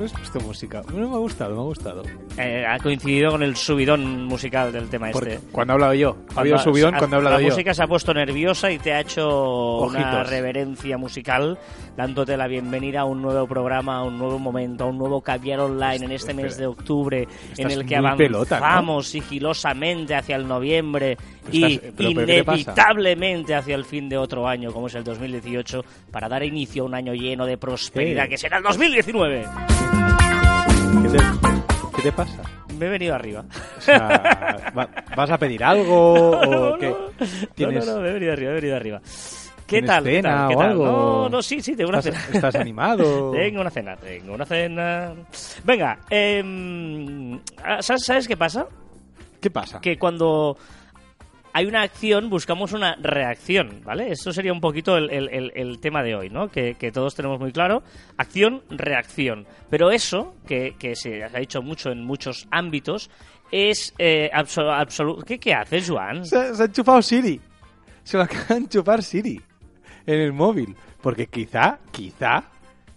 ¿No has puesto música? Me ha gustado, me ha gustado. Eh, ha coincidido con el subidón musical del tema Porque este. cuando he hablado yo. Ha habido subidón cuando he hablado la yo. música se ha puesto nerviosa y te ha hecho una Ojitos. reverencia musical, dándote la bienvenida a un nuevo programa, a un nuevo momento, a un nuevo caviar online en este mes de octubre, en Estás el que avanzamos pelota, ¿no? sigilosamente hacia el noviembre y inevitablemente hacia el fin de otro año, como es el 2018, para dar inicio a un año lleno de prosperidad, que será el 2019. ¿Qué te, qué te pasa? Me he venido arriba. O sea, va- ¿Vas a pedir algo o No, qué? no. ¿Tienes, No, no, no, me he venido arriba, me he venido arriba. ¿Qué ¿Tienes tal? ¿Qué tal? ¿Qué tal? No, no, sí, sí, tengo una ¿Estás, cena. estás animado? Tengo una cena, tengo una cena. Venga, em, ¿sabes, ¿sabes qué pasa? ¿Qué pasa? Que cuando hay una acción buscamos una reacción, ¿vale? Esto sería un poquito el, tema de hoy, ¿no? Que, todos tenemos muy claro. Acción, reacción. Pero eso, que, se ha dicho mucho en muchos ámbitos, es eh, absoluto... ¿Qué, ¿Qué haces, Juan? Se, se ha enchufado Siri. Se lo acaba de enchufar Siri en el móvil. Porque quizá, quizá,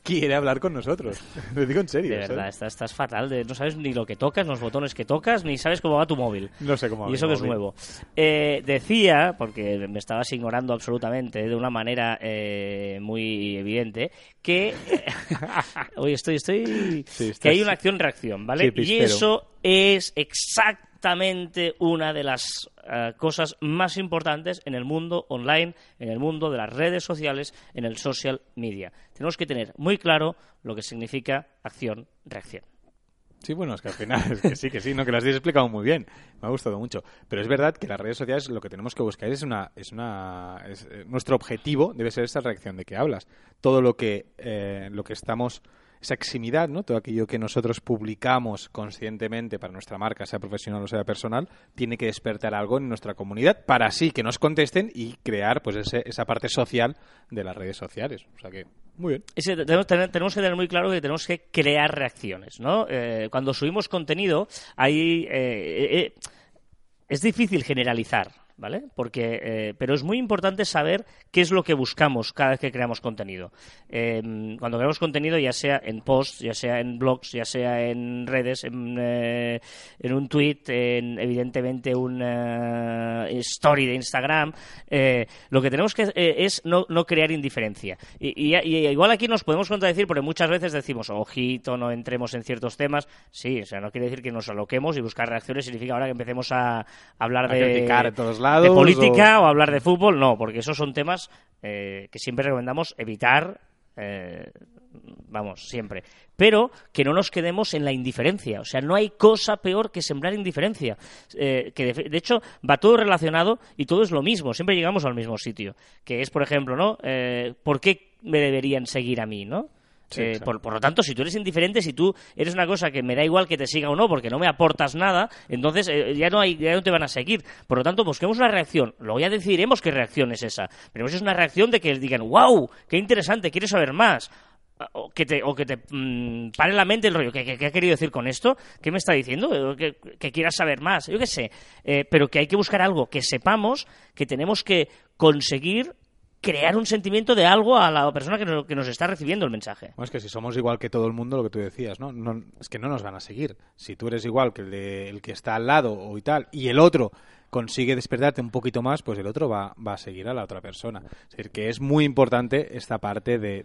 quiere hablar con nosotros. Lo digo en serio. De ¿sabes? verdad, estás, estás fatal. De, no sabes ni lo que tocas, los botones que tocas, ni sabes cómo va tu móvil. No sé cómo va Y mi eso que es nuevo. Eh, decía, porque me estabas ignorando absolutamente, de una manera eh, muy evidente, que. Oye, estoy. estoy Sí, que hay una acción-reacción, ¿vale? Sí, y eso es exactamente una de las eh, cosas más importantes en el mundo online, en el mundo de las redes sociales, en el social media. Tenemos que tener muy claro lo que significa acción-reacción. Sí, bueno, es que al final, es que sí, que sí, no, que lo has explicado muy bien. Me ha gustado mucho. Pero es verdad que las redes sociales lo que tenemos que buscar es una, es una, eh, nuestro objetivo debe ser esa reacción de que hablas. Todo lo que, eh, lo que estamos, esa ¿no? Todo aquello que nosotros publicamos conscientemente para nuestra marca, sea profesional o sea personal, tiene que despertar algo en nuestra comunidad para así que nos contesten y crear, pues, ese- esa parte social de las redes sociales. O sea que, muy bien. Tenemos, tenemos que tener muy claro que tenemos que crear reacciones, ¿no? Eh, cuando subimos contenido, hay, eh, eh, es difícil generalizar, ¿vale? Porque, eh, pero es muy importante saber qué es lo que buscamos cada vez que creamos contenido. Eh, cuando creamos contenido, ya sea en posts, ya sea en blogs, ya sea en redes, en, eh, en un tweet, en evidentemente una story de Instagram, eh, lo que tenemos que eh, es no, no crear indiferencia. Y, y- y igual aquí nos podemos contradecir porque muchas veces decimos, ojito, no entremos en ciertos temas. Sí, o sea, no quiere decir que nos aloquemos y buscar reacciones significa ahora que empecemos a hablar A de, criticar en todos de política o... hablar de fútbol. No, porque esos son temas eh, que siempre recomendamos evitar. eh, vamos, siempre. Pero que no nos quedemos en la indiferencia. O sea, no hay cosa peor que sembrar indiferencia. Eh, que de, de hecho va todo relacionado y todo es lo mismo. Siempre llegamos al mismo sitio. Que es, por ejemplo, ¿no? Eh, ¿Por qué me deberían seguir a mí, no? Sí, Eh, por, por lo tanto, si tú eres indiferente, si tú eres una cosa que me da igual que te siga o no, porque no me aportas nada, entonces eh, ya no hay, ya no te van a seguir. Por lo tanto, busquemos una reacción. Luego ya decidiremos qué reacción es esa. Pero es una reacción de que digan, wow, qué interesante, quiero saber más. O que te, o que te mm, pare la mente el rollo. ¿Qué, qué, qué ha querido decir con esto? ¿Qué me está diciendo? Que, que quieras saber más. Yo qué sé. Eh, pero que hay que buscar algo que sepamos que tenemos que conseguir crear un sentimiento de algo a la persona que nos, que nos está recibiendo el mensaje. Es que si somos igual que todo el mundo, lo que tú decías, ¿no? Es que no nos van a seguir. Si tú eres igual que el, de- el que está al lado o y tal, y el otro consigue despertarte un poquito más, pues el otro va, va a seguir a la otra persona. Es decir, que es muy importante esta parte de-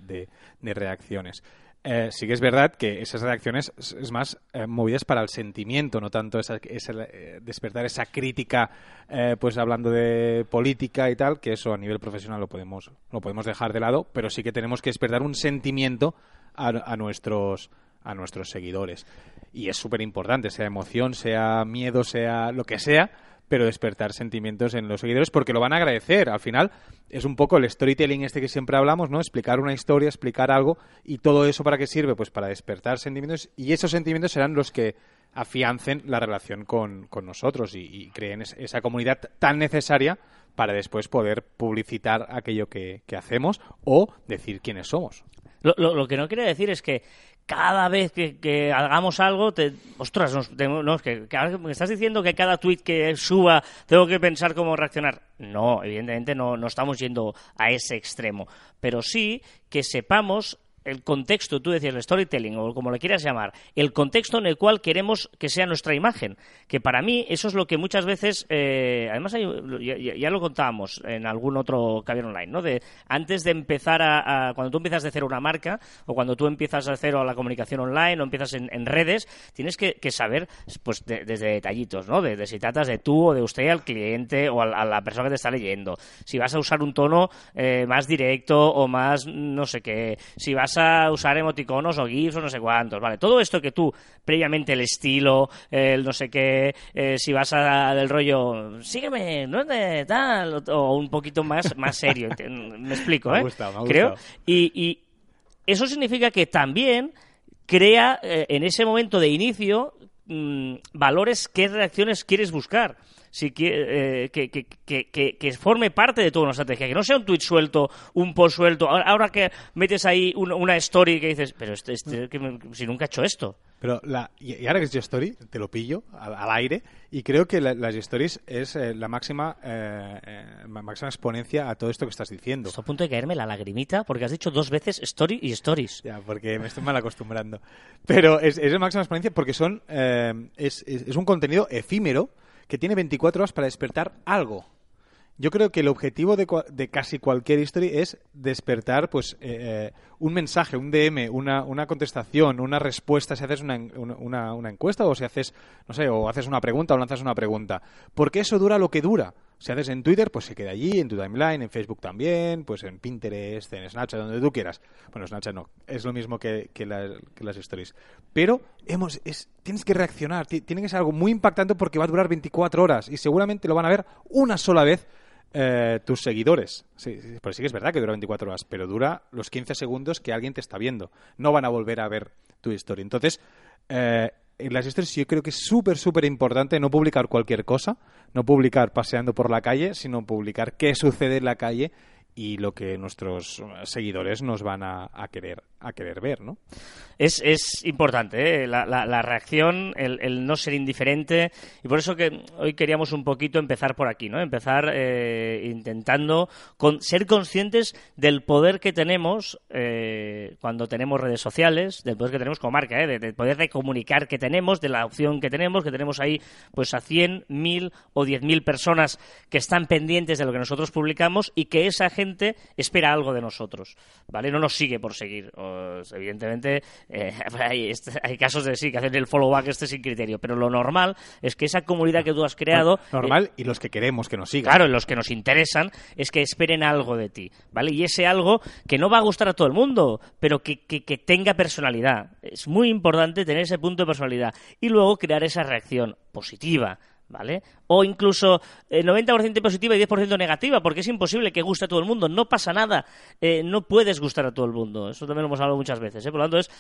de reacciones. Eh, sí que es verdad que esas reacciones es, más eh, movidas para el sentimiento, no tanto esa, esa, eh, despertar esa crítica, eh, pues hablando de política y tal, que eso a nivel profesional lo podemos, lo podemos dejar de lado, pero sí que tenemos que despertar un sentimiento a, a nuestros a nuestros seguidores. Y es súper importante, sea emoción, sea miedo, sea lo que sea, pero despertar sentimientos en los seguidores porque lo van a agradecer. Al final es un poco el storytelling este que siempre hablamos, ¿no? Explicar una historia, explicar algo y todo eso para qué sirve? Pues para despertar sentimientos y esos sentimientos serán los que afiancen la relación con, con nosotros y, creen es- esa comunidad tan necesaria para después poder publicitar aquello que, que hacemos o decir quiénes somos. Lo, lo, lo, que no quiere decir es que cada vez que, que hagamos algo, te, ostras, nos, que, me estás diciendo que cada tweet que suba tengo que pensar cómo reaccionar. No, evidentemente no, no estamos yendo a ese extremo, pero sí que sepamos el contexto, tú decías el storytelling o como le quieras llamar, el contexto en el cual queremos que sea nuestra imagen. Que para mí eso es lo que muchas veces, eh, además hay, ya, ya, lo contábamos en algún otro caviar online, ¿no? De antes de empezar a, a, cuando tú empiezas de cero una marca o cuando tú empiezas de cero la comunicación online o empiezas en, en redes, tienes que, que saber, pues de, desde detallitos, ¿no? De, si tratas de tú o de usted al cliente o a, a, la persona que te está leyendo. Si vas a usar un tono eh, más directo o más no sé qué. Si vas a usar emoticonos o GIFs o no sé cuántos, ¿vale? Todo esto que tú, previamente el estilo, el no sé qué, eh, si vas a del rollo, sígueme, no de tal, o un poquito más, más serio, me explico, ¿eh? Me gusta, me Creo. Y, y, eso significa que también crea eh, en ese momento de inicio mmm, valores, qué reacciones quieres buscar si eh, que, que, que, que, forme parte de toda una estrategia, que no sea un tweet suelto, un post suelto. Ahora que metes ahí una, una story que dices, pero este, este que me, si nunca he hecho esto. Pero la, y ahora que es story, te lo pillo al, al aire y creo que la, las stories es eh, la máxima eh, eh, máxima exponencia a todo esto que estás diciendo. Estoy a punto de caerme la lagrimita porque has dicho dos veces story y stories. Ya, porque me estoy mal acostumbrando. Pero es, es la máxima exponencia porque son eh, es, es, es un contenido efímero que tiene 24 horas para despertar algo. Yo creo que el objetivo de, de casi cualquier historia es despertar pues eh, un mensaje, un DM, una, una, contestación, una respuesta, si haces una, una, una, encuesta o si haces, no sé, o haces una pregunta o lanzas una pregunta. Porque eso dura lo que dura. Si haces en Twitter, pues se queda allí, en tu timeline, en Facebook también, pues en Pinterest, en Snapchat, donde tú quieras. Bueno, Snapchat no, es lo mismo que, que, la, que las stories. Pero hemos, es, tienes que reaccionar, tiene que ser algo muy impactante porque va a durar 24 horas y seguramente lo van a ver una sola vez eh, tus seguidores. Sí, sí, pues sí que es verdad que dura 24 horas, pero dura los 15 segundos que alguien te está viendo. No van a volver a ver tu historia. Entonces, eh, en las historias yo creo que es súper, súper importante no publicar cualquier cosa, no publicar paseando por la calle, sino publicar qué sucede en la calle y lo que nuestros seguidores nos van a, a querer a querer ver, ¿no? Es, es importante ¿eh? la, la, reacción, el, el, no ser indiferente y por eso que hoy queríamos un poquito empezar por aquí, ¿no? Empezar eh, intentando con, ser conscientes del poder que tenemos eh, cuando tenemos redes sociales, del poder que tenemos como marca, ¿eh? del de poder de comunicar que tenemos, de la opción que tenemos, que tenemos ahí pues a 100, 1000 o 10.000 personas que están pendientes de lo que nosotros publicamos y que esa gente espera algo de nosotros, ¿vale? No nos sigue por seguir. O pues, evidentemente eh, hay, hay, casos de sí que hacen el follow back este sin criterio, pero lo normal es que esa comunidad que tú has creado normal eh, y los que queremos que nos sigan. Claro, los que nos interesan es que esperen algo de ti, ¿vale? Y ese algo que no va a gustar a todo el mundo, pero que, que, que tenga personalidad. Es muy importante tener ese punto de personalidad y luego crear esa reacción positiva ¿vale? O incluso eh, 90% positiva y 10% negativa, porque es imposible que guste a todo el mundo. No pasa nada. Eh, no puedes gustar a todo el mundo. Eso también lo hemos hablado muchas veces. ¿eh? Por lo tanto, es,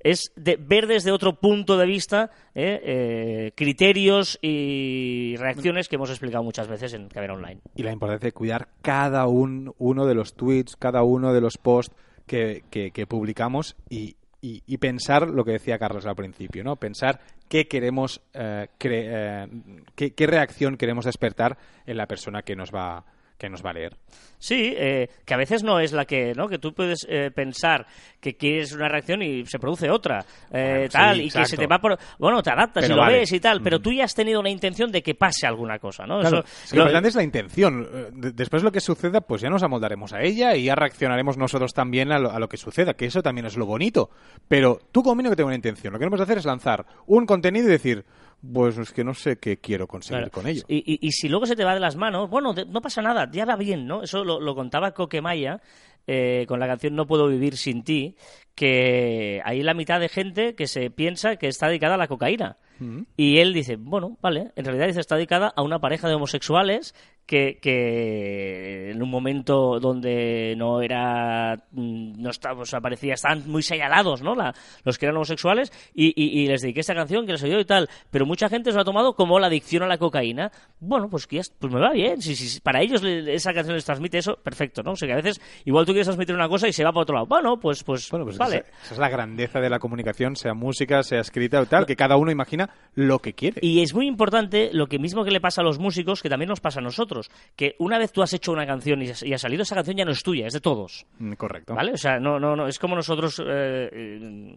es de ver desde otro punto de vista ¿eh? criterios y reacciones que hemos explicado muchas veces en Caber Online. Y la importancia de cuidar cada un, uno de los tweets, cada uno de los posts que, que, que publicamos y, y, y, pensar lo que decía Carlos al principio, ¿no? Pensar qué queremos, eh, eh, qué, reacción queremos despertar en la persona que nos va que nos va a leer. Sí, eh, que a veces no es la que, ¿no? Que tú puedes eh, pensar que quieres una reacción y se produce otra, eh, bueno, tal, sí, y que se te va por... Bueno, te adaptas pero y lo vale. ves y tal, pero tú ya has tenido una intención de que pase alguna cosa, ¿no? Claro, Eso, lo importante es la intención. Después lo que suceda, pues ya nos amoldaremos a ella y ya reaccionaremos nosotros también a lo, a lo que suceda, que eso también es lo bonito. Pero tú conmigo que tengo una intención. Lo que queremos hacer es lanzar un contenido y decir pues es que no sé qué quiero conseguir claro. con ello. Y, y, y, si luego se te va de las manos, bueno, no pasa nada, ya va bien, ¿no? Eso lo, lo contaba Coquemaya eh, con la canción No puedo vivir sin ti, que hay la mitad de gente que se piensa que está dedicada a la cocaína. Mm -hmm. Y él dice, bueno, vale, en realidad dice, está dedicada a una pareja de homosexuales que, que en un momento donde no era mm, no estaba, o sea, parecía estaban muy señalados no La- los que eran homosexuales y, y- y les dediqué esta canción que les oyó y tal. Pero mucha gente se lo ha tomado como la adicción a la cocaína. Bueno pues que pues me va bien. Si, si- si para ellos le- esa canción les transmite eso perfecto no o sea que a veces igual tú quieres transmitir una cosa y se va para otro lado. Bueno pues pues, Bueno, pues vale. esa, esa es la grandeza de la comunicación, sea música, sea escrita o tal, que cada uno imagina lo que quiere. Y es muy importante lo que mismo que le pasa a los músicos, que también nos pasa a nosotros, que una vez tú has hecho una canción y, y ha salido esa canción ya no es tuya, es de todos. Mm, Correcto. ¿Vale? O sea, no, no, no, es como nosotros, eh, eh,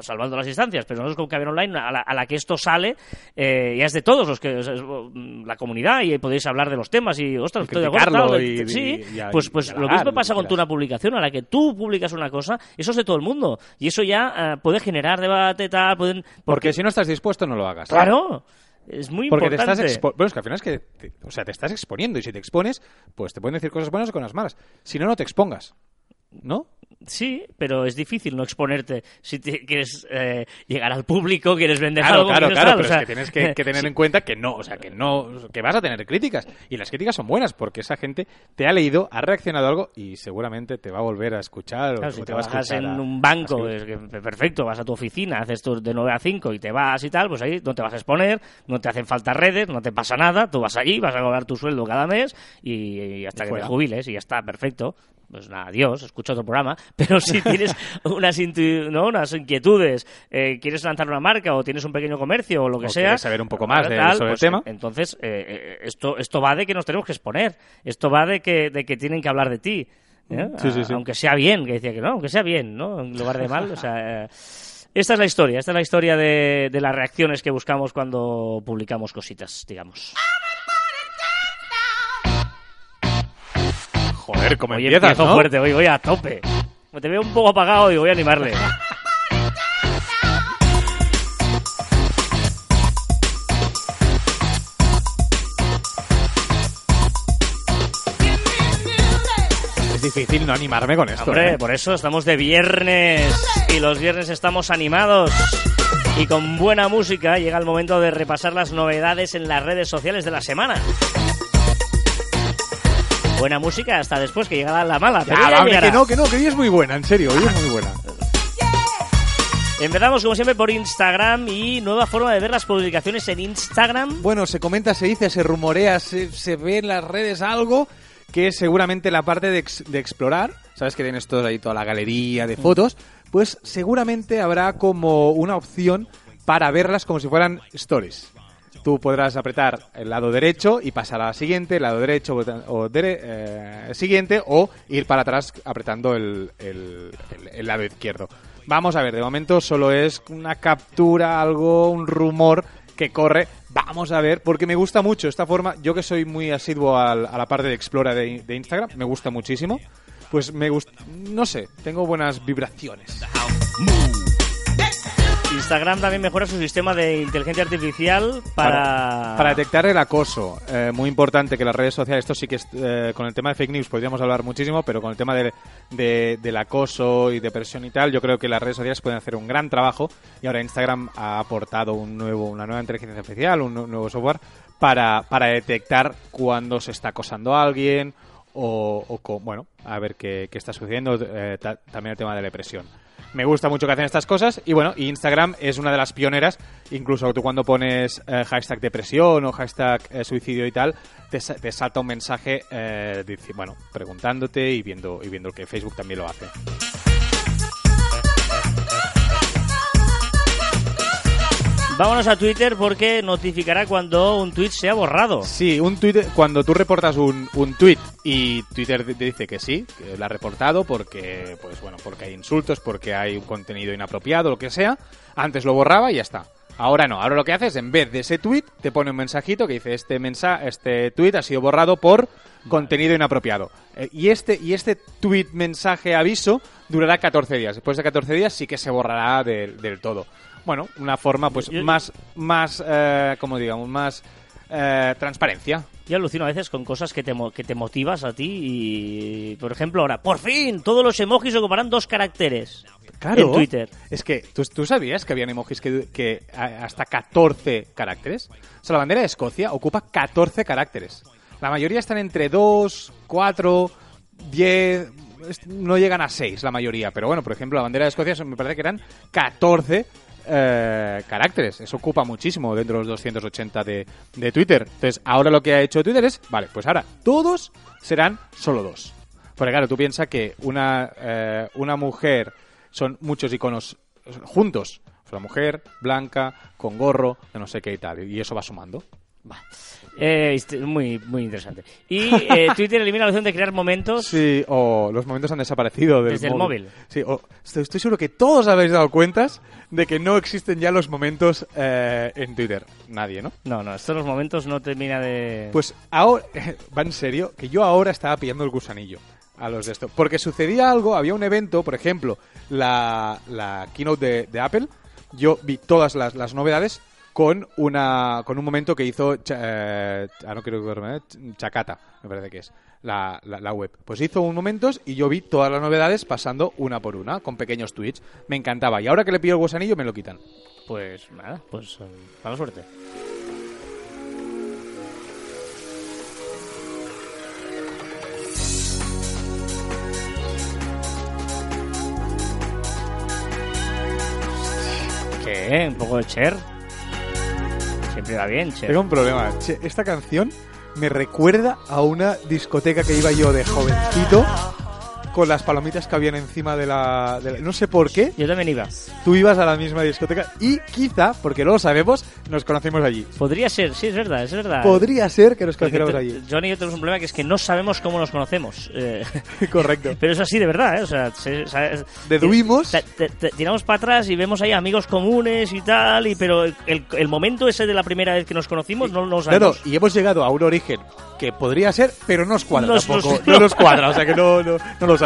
salvando las distancias, pero nosotros con Caber Online, a la, a la que esto sale, eh, ya es de todos los que, o sea, es, mm, la comunidad, y podéis hablar de los temas, y ostras, estoy de acuerdo, y- sí, y- y pues, y pues lo mismo pasa con tu una publicación, a la que tú publicas una cosa, eso es de todo el mundo, y eso ya eh, puede generar debate, tal, pueden... Porque si no estás dispuesto, no lo hagas. Claro, es muy Porque te importante. estás expo- bueno, es que al final es que te- o sea, te estás exponiendo y si te expones, pues te pueden decir cosas buenas o cosas malas. Si no, no te expongas. ¿No? Sí, pero es difícil no exponerte si te quieres eh, llegar al público, quieres vender Claro, algo. claro, claro, tal, pero o sea, es que tienes que, que tener sí, en cuenta que no, o sea, que no, que vas a tener críticas. Y las críticas son buenas porque esa gente te ha leído, ha reaccionado a algo y seguramente te va a volver a escuchar o, claro, o si te te va a en a- un banco, es que, perfecto, vas a tu oficina, haces tú de 9 a 5 y te vas y tal, pues ahí no te vas a exponer, no te hacen falta redes, no te pasa nada, tú vas allí, vas a cobrar tu sueldo cada mes y, y hasta que te jubiles y ya está, perfecto. Pues nada, adiós, escucha otro programa. Pero si tienes unas, ¿no? unas inquietudes, eh, quieres lanzar una marca o tienes un pequeño comercio o lo que O sea. quieres saber un poco más de- tal, sobre el pues, tema. Entonces, eh, eh, esto, esto va de que nos tenemos que exponer. Esto va de que, de que tienen que hablar de ti. ¿eh? Sí, sí, sí. Aunque sea bien, que decía que no, aunque sea bien, ¿no? En lugar de mal. O sea, eh, esta es la historia, esta es la historia de, de las reacciones que buscamos cuando publicamos cositas, digamos. Joder, como empiezas, ¿no? fuerte, hoy voy a tope. Te veo un poco apagado y voy a animarle. Es difícil no animarme con esto. Hombre, ¿eh? por eso estamos de viernes y los viernes estamos animados y con buena música llega el momento de repasar las novedades en las redes sociales de la semana. Buena música hasta después que llega la mala, pero Ya, hombre, que no, que no, que hoy es muy buena, en serio, hoy es muy buena. Empezamos como siempre por Instagram y nueva forma de ver las publicaciones en Instagram. Bueno, se comenta, se dice, se rumorea, se, se ve en las redes algo que es seguramente la parte de, ex- de explorar. Sabes que tienes todo ahí, toda la galería de fotos. Pues seguramente habrá como una opción para verlas como si fueran stories. Tú podrás apretar el lado derecho y pasar a la siguiente, el lado derecho o dere- eh, siguiente, o ir para atrás apretando el, el- el- el lado izquierdo. Vamos a ver, de momento solo es una captura, algo, un rumor que corre. Vamos a ver, porque me gusta mucho esta forma. Yo que soy muy asiduo a la parte de Explora de, de Instagram, me gusta muchísimo. Pues me gusta, no sé, tengo buenas vibraciones. Instagram también mejora su sistema de inteligencia artificial para... Para detectar el acoso, eh, muy importante que las redes sociales, esto sí que es, eh, con el tema de fake news podríamos hablar muchísimo, pero con el tema de, de- del acoso y depresión y tal, yo creo que las redes sociales pueden hacer un gran trabajo y ahora Instagram ha aportado un nuevo, una nueva inteligencia artificial, un nu- nuevo software para, para detectar cuando se está acosando a alguien o, o bueno, a ver qué, qué está sucediendo, eh, ta- también el tema de la depresión. Me gusta mucho que hacen estas cosas y bueno, Instagram es una de las pioneras, incluso tú cuando pones eh, hashtag depresión o hashtag eh, suicidio y tal, te, te salta un mensaje eh, bueno, preguntándote y viendo, y viendo que Facebook también lo hace. Vámonos a Twitter porque notificará cuando un tweet sea borrado. Sí, un tweet, cuando tú reportas un, un tweet y Twitter te dice que sí, que lo ha reportado porque, pues bueno, porque hay insultos, porque hay un contenido inapropiado, lo que sea, antes lo borraba y ya está. Ahora no, ahora lo que haces, en vez de ese tweet, te pone un mensajito que dice este mensa este tweet ha sido borrado por contenido inapropiado. Eh, y este y este tweet mensaje aviso durará 14 días. Después de 14 días sí que se borrará del- del todo. Bueno, una forma pues Yo- más más eh, como digamos, más eh, transparencia. Yo alucino a veces con cosas que te, que te motivas a ti y, por ejemplo, ahora, por fin, todos los emojis ocuparán dos caracteres en Twitter. Es que, ¿tú, tú sabías que habían emojis que, que a- hasta 14 caracteres? O sea, la bandera de Escocia ocupa 14 caracteres. La mayoría están entre 2, 4, 10, es- no llegan a 6 la mayoría. Pero bueno, por ejemplo, la bandera de Escocia me parece que eran 14 eh, caracteres. Eso ocupa muchísimo dentro de los 280 de, de Twitter. Entonces, ahora lo que ha hecho Twitter es, vale, pues ahora todos serán solo dos. Porque claro, tú piensas que una, eh, una mujer son muchos iconos juntos. Sea, mujer, blanca, con gorro, de no sé qué y tal. Y eso va sumando. Eh, muy, muy interesante. Y eh, Twitter elimina la opción de crear momentos. Sí, o los momentos han desaparecido del Desde el móvil. Sí, o estoy, estoy seguro que todos habéis dado cuentas de que no existen ya los momentos eh, en Twitter. Nadie, ¿no? No, no, estos los momentos no termina de... Pues ahora, va en serio, que yo ahora estaba pillando el gusanillo a los de esto. Porque sucedía algo, había un evento, por ejemplo, la, la keynote de, de Apple, yo vi todas las, las novedades con una con un momento que hizo eh, ah, no quiero eh, Chacata me parece que es la, la, web pues hizo un momentos y yo vi todas las novedades pasando una por una con pequeños tweets me encantaba y ahora que le pillo el gusanillo me lo quitan Pues nada, pues eh, mala suerte. ¿Qué? ¿Un poco de Cher? Tengo un problema. Che, esta canción me recuerda a una discoteca que iba yo de jovencito con las palomitas que habían encima de la, de la- No sé por qué, Yo también iba. tú ibas a la misma discoteca y quizá, porque no lo sabemos, nos conocimos allí. Podría ser, sí, es verdad, es verdad. Podría ser que nos conociéramos allí. Johnny y yo tenemos un problema que es que no sabemos cómo nos conocemos. Eh, Correcto. pero es así de verdad, ¿eh? O sea, se- se- Deduimos. te- te- te- tiramos para atrás y vemos ahí amigos comunes y tal, y pero el, el- momento ese de la primera vez que nos conocimos no lo No, no, sabemos. y hemos llegado a un origen que podría ser, pero no nos cuadra Nos- tampoco. nos- no nos cuadra, o sea que no, no, no lo sabemos.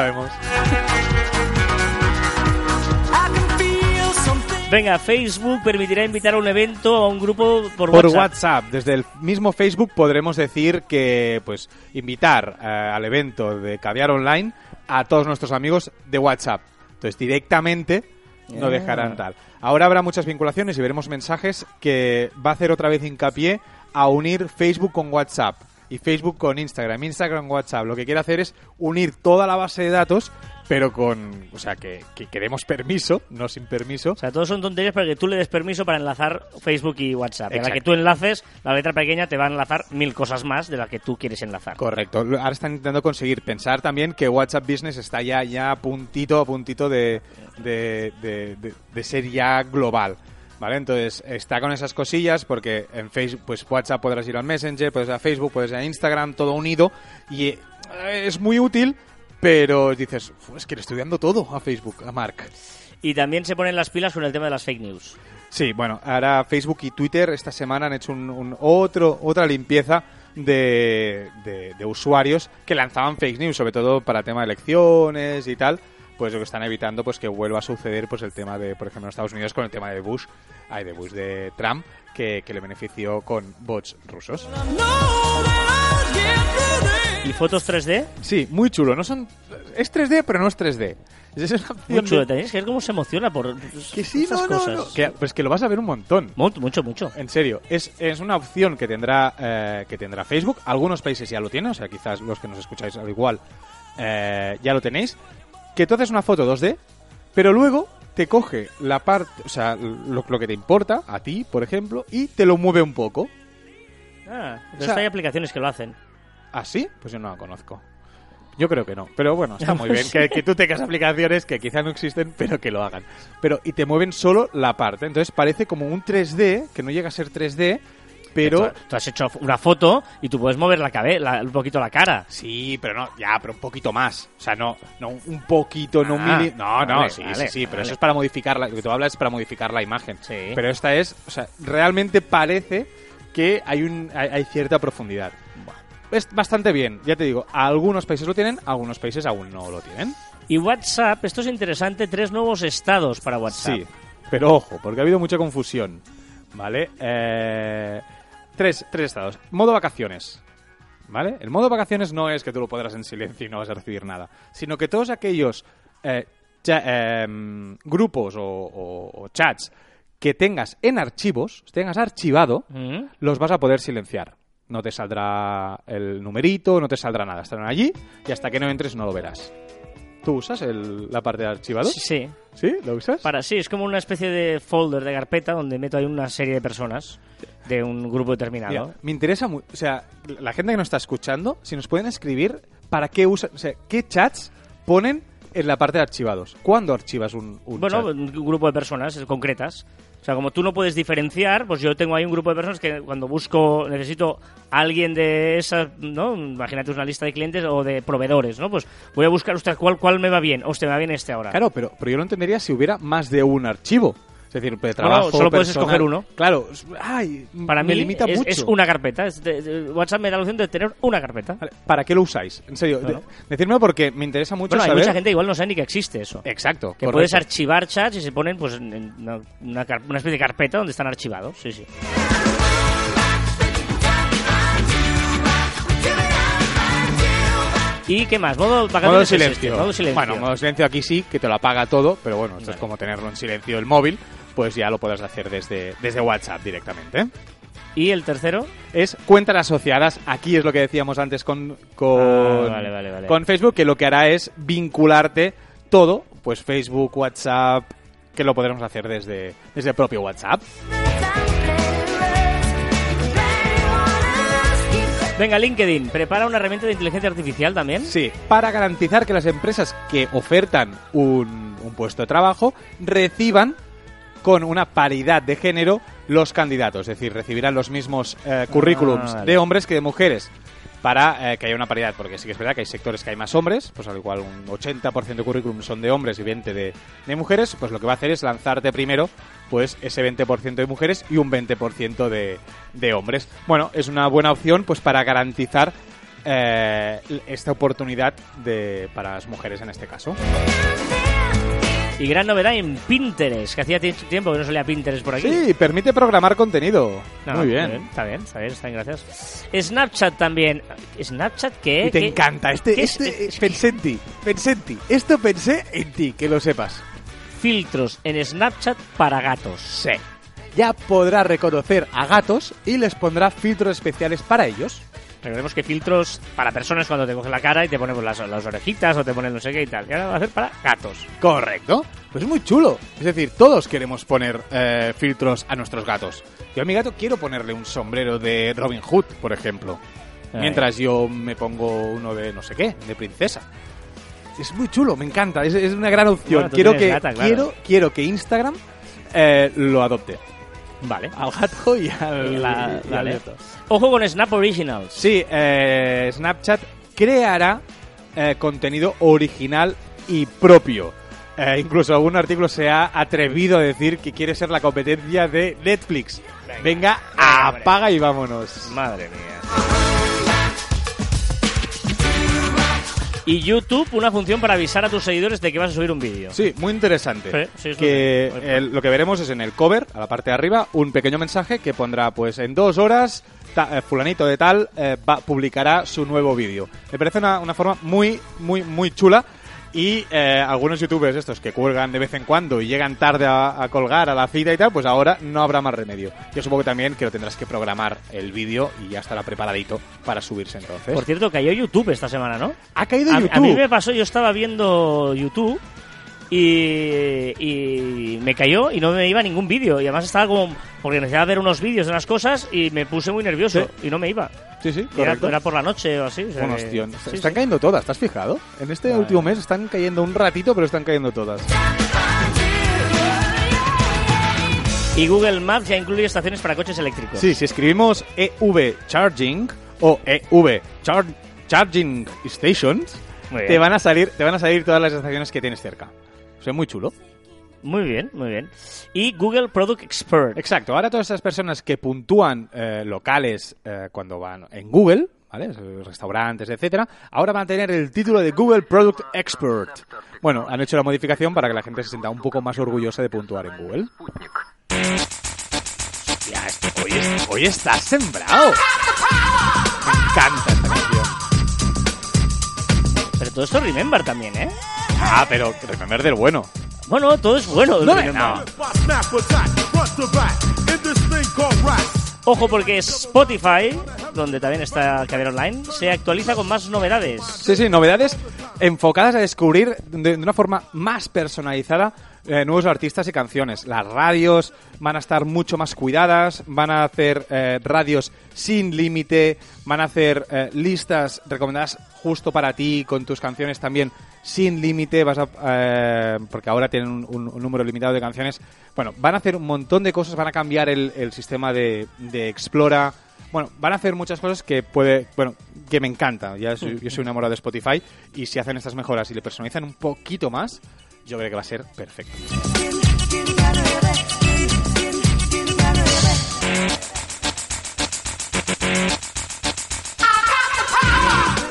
Venga, Facebook permitirá invitar a un evento a un grupo por, Por WhatsApp. WhatsApp, desde el mismo Facebook podremos decir que, pues, invitar eh, al evento de Caviar Online a todos nuestros amigos de WhatsApp. Entonces, directamente no Ah. dejarán tal. Ahora habrá muchas vinculaciones y veremos mensajes que va a hacer otra vez hincapié a unir Facebook con WhatsApp y Facebook con Instagram, Instagram WhatsApp. Lo que quiere hacer es unir toda la base de datos, pero con, o sea, que, que, que demos permiso, no sin permiso. O sea, todos son tonterías para que tú le des permiso para enlazar Facebook y WhatsApp. A la Exacto. que tú enlaces, la letra pequeña te va a enlazar mil cosas más de las que tú quieres enlazar. Correcto. Ahora están intentando conseguir pensar también que WhatsApp Business está ya, ya a puntito, a puntito de- de- de ser ya global. ¿Vale? Entonces está con esas cosillas porque en Facebook, pues WhatsApp podrás ir al Messenger, puedes ir a Facebook, puedes ir a Instagram, todo unido y eh, es muy útil, pero dices, "Uf, es que le estoy dando todo a Facebook, a Mark. Y también se ponen las pilas con el tema de las fake news. Sí, bueno, ahora Facebook y Twitter esta semana han hecho un, un otro, otra limpieza de, de- de usuarios que lanzaban fake news, sobre todo para tema de elecciones y tal. Pues lo que están evitando pues que vuelva a suceder pues el tema de, por ejemplo, en Estados Unidos con el tema de Bush, ay, de Bush de Trump, que, que le benefició con bots rusos. ¿Y fotos 3D? Sí, muy chulo. No son, es 3D, pero no es 3D. Es Muy chulo. de- Tenéis que ver cómo se emociona por Que sí, estas no, no, cosas. no. Que, pues que lo vas a ver un montón. Mucho, mucho, mucho. En serio, es, es una opción que tendrá eh, que tendrá Facebook. Algunos países ya lo tienen, o sea, quizás los que nos escucháis al igual eh, ya lo tenéis. Que tú haces una foto 2D, pero luego te coge la parte, o sea, lo, lo que te importa, a ti, por ejemplo, y te lo mueve un poco. Ah, O sea- hay aplicaciones que lo hacen. ¿Así? Pues yo no la conozco. Yo creo que no. Pero bueno, está muy bien que, que tú tengas aplicaciones que quizás no existen, pero que lo hagan. Pero y te mueven solo la parte. Entonces parece como un 3D, que no llega a ser 3D, pero... Tú, tú has hecho una foto y tú puedes mover la cabeza, un poquito la cara. Sí, pero no, ya, pero un poquito más. O sea, no, no un poquito, no un Ah, mili- No, no, vale, sí, vale, sí, sí, pero vale. eso es para modificar la, lo que tú hablas es para modificar la imagen. Sí. Pero esta es, o sea, realmente parece que hay un hay, hay cierta profundidad. Es bastante bien, ya te digo, algunos países lo tienen, algunos países aún no lo tienen. Y WhatsApp, esto es interesante, tres nuevos estados para WhatsApp. Sí, pero ojo, porque ha habido mucha confusión. ¿Vale? Eh, tres, tres estados. Modo vacaciones. ¿Vale? El modo vacaciones no es que tú lo podrás en silencio y no vas a recibir nada, sino que todos aquellos eh, cha- em, grupos o, o- o chats que tengas en archivos, tengas archivado, Mm. los vas a poder silenciar. no te saldrá el numerito, no te saldrá nada. Estarán allí y hasta que no entres no lo verás. ¿Tú usas el- la parte de archivados? Sí, sí. ¿Sí? ¿Lo usas? Para, sí, es como una especie de folder de carpeta donde meto ahí una serie de personas de un grupo determinado. Mira, me interesa mucho. O sea, la gente que nos está escuchando, si nos pueden escribir para qué usan. O sea, qué chats ponen en la parte de archivados. ¿Cuándo archivas un, un bueno, chat? un grupo de personas concretas. O sea, como tú no puedes diferenciar, pues yo tengo ahí un grupo de personas que cuando busco, necesito a alguien de esas, ¿no? Imagínate una lista de clientes o de proveedores, ¿no? Pues voy a buscar, ostras, ¿cuál, cuál me va bien? Hostia, me va bien este ahora. Claro, pero, pero yo lo entendería si hubiera más de un archivo. Es decir, de trabajo. solo puedes escoger uno. Claro, ay, Para me mí limita es, mucho. es una carpeta. Es de- de- WhatsApp me da la opción de tener una carpeta. Vale, ¿Para qué lo usáis? En serio, de- decírmelo porque me interesa mucho Bueno, hay mucha gente que igual no sabe ni que existe eso. Exacto. Que correcto. puedes archivar chats y se ponen pues en una, una especie de carpeta donde están archivados. Sí, sí. ¿Y qué más? Modo, es este, modo silencio. Bueno, modo silencio aquí sí, que te lo apaga todo, pero bueno, esto es como tenerlo en silencio el móvil, pues ya lo puedes hacer desde, desde WhatsApp directamente. ¿Y el tercero? Es cuentas asociadas, aquí es lo que decíamos antes con, con, Ah, vale, vale, vale. con Facebook, que lo que hará es vincularte todo, pues Facebook, WhatsApp, que lo podremos hacer desde, desde el propio WhatsApp. Venga, LinkedIn, prepara una herramienta de inteligencia artificial también. Sí, para garantizar que las empresas que ofertan un, un puesto de trabajo reciban con una paridad de género los candidatos, es decir, recibirán los mismos eh, currículums vale. de hombres que de mujeres para eh, que haya una paridad, porque sí que es verdad que hay sectores que hay más hombres, pues al igual un 80% de currículum son de hombres y 20% de, de mujeres, pues lo que va a hacer es lanzarte primero pues ese 20% de mujeres y un 20% de, de hombres. Bueno, es una buena opción pues para garantizar eh, esta oportunidad de, para las mujeres en este caso. Y gran novedad en Pinterest, que hacía ti- tiempo que no salía Pinterest por aquí. Sí, permite programar contenido. No, Muy bien. Está bien, está bien, está bien, gracias. Snapchat también. ¿Snapchat qué? Y te ¿Qué- encanta. Este, este, es- pensé en ti. Pensé en ti. Esto pensé en ti, que lo sepas. Filtros en Snapchat para gatos. Sí. Ya podrá reconocer a gatos y les pondrá filtros especiales para ellos. Recordemos que filtros para personas cuando te coge la cara y te ponen pues, las, las orejitas o te ponen no sé qué y tal. Y ahora va a ser para gatos. Correcto. Pues es muy chulo. Es decir, todos queremos poner eh, filtros a nuestros gatos. Yo a mi gato quiero ponerle un sombrero de Robin Hood, por ejemplo. Ay. Mientras yo me pongo uno de no sé qué, de princesa. Es muy chulo, me encanta. Es, es una gran opción. Bueno, quiero, que, gata, claro. quiero, quiero que Instagram eh, lo adopte. Vale. Al gato y al, la- y al vale. gato. Ojo con Snap Originals. Sí, eh, Snapchat creará eh, contenido original y propio. Eh, incluso algún artículo se ha atrevido a decir que quiere ser la competencia de Netflix. Venga, apaga y vámonos. Madre mía. Y YouTube, una función para avisar a tus seguidores de que vas a subir un vídeo. Sí, muy interesante. Sí, sí, es lo que que- el- lo que veremos es en el cover, a la parte de arriba, un pequeño mensaje que pondrá, pues en dos horas, ta- eh, fulanito de tal eh, va- publicará su nuevo vídeo. Me parece una, una forma muy, muy, muy chula. Y eh, algunos youtubers estos que cuelgan de vez en cuando y llegan tarde a, a colgar a la cita y tal, pues ahora no habrá más remedio. Yo supongo también que lo tendrás que programar el vídeo y ya estará preparadito para subirse entonces. Por cierto, cayó YouTube esta semana, ¿no? ha caído A, YouTube. a mí me pasó, yo estaba viendo YouTube y, y me cayó y no me iba ningún vídeo. Y además estaba como. Porque necesitaba ver unos vídeos de unas cosas y me puse muy nervioso y no me iba. Sí, sí, Era, por la noche o así. o sea Bueno, que- hostia, sí, están cayendo todas, ¿te has fijado? En este Vale. último mes están cayendo un ratito, pero están cayendo todas. Y Google Maps ya incluye estaciones para coches eléctricos. Sí, si escribimos EV Charging o EV Char- Charging Stations, te van a salir, te van a salir todas las estaciones que tienes cerca. O sea, muy chulo. Muy bien, muy bien. Y Google Product Expert. Exacto. Ahora todas esas personas que puntúan eh, locales eh, cuando van en Google, ¿vale? Restaurantes, etcétera, ahora van a tener el título de Google Product Expert. Bueno, han hecho la modificación para que la gente se sienta un poco más orgullosa de puntuar en Google. Hoy, es- hoy estás sembrado. Me encanta esta canción. Pero todo esto Remember también, ¿eh? Ah, pero remember del bueno. Bueno, todo es bueno. No, no. Ojo porque Spotify, donde también está Caber Online, se actualiza con más novedades. Sí, sí, novedades enfocadas a descubrir de, de una forma más personalizada eh, nuevos artistas y canciones. Las radios van a estar mucho más cuidadas, van a hacer eh, radios sin límite, van a hacer eh, listas recomendadas justo para ti con tus canciones también sin límite, vas porque ahora tienen un, número limitado de canciones. Bueno, van a hacer un montón de cosas, van a cambiar el, el sistema de, de Explora. Bueno, van a hacer muchas cosas que puede, bueno, que me encanta. Ya soy- yo soy enamorado de Spotify y si hacen estas mejoras y le personalizan un poquito más, yo creo que va a ser perfecto.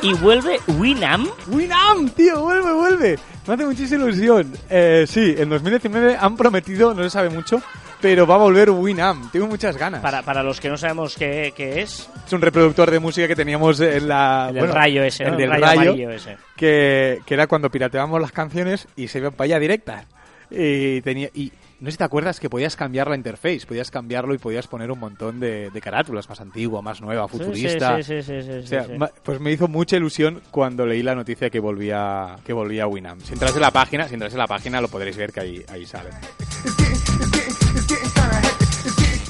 Y vuelve Winamp. Winamp, tío, vuelve, vuelve. Me hace muchísima ilusión. Eh, sí, en 2019 han prometido, no se sabe mucho, pero va a volver Winamp. Tengo muchas ganas. Para, para los que no sabemos qué, qué es, Es un reproductor de música que teníamos en la... el del bueno, rayo ese, ¿no? El del rayo, rayo, amarillo ese. que, que era cuando pirateábamos las canciones y se iban para allá directas. Y tenía... Y, no sé si te acuerdas que podías cambiar la interface, podías cambiarlo y podías poner un montón de, de carátulas, más antigua, más nueva, futurista. Sí, sí, sí, sí, sí, O sea, sí, sí. ma- pues me hizo mucha ilusión cuando leí la noticia que volvía que volvía Winamp. Si entras en la página, si entras en la página lo podréis ver que ahí, ahí sale.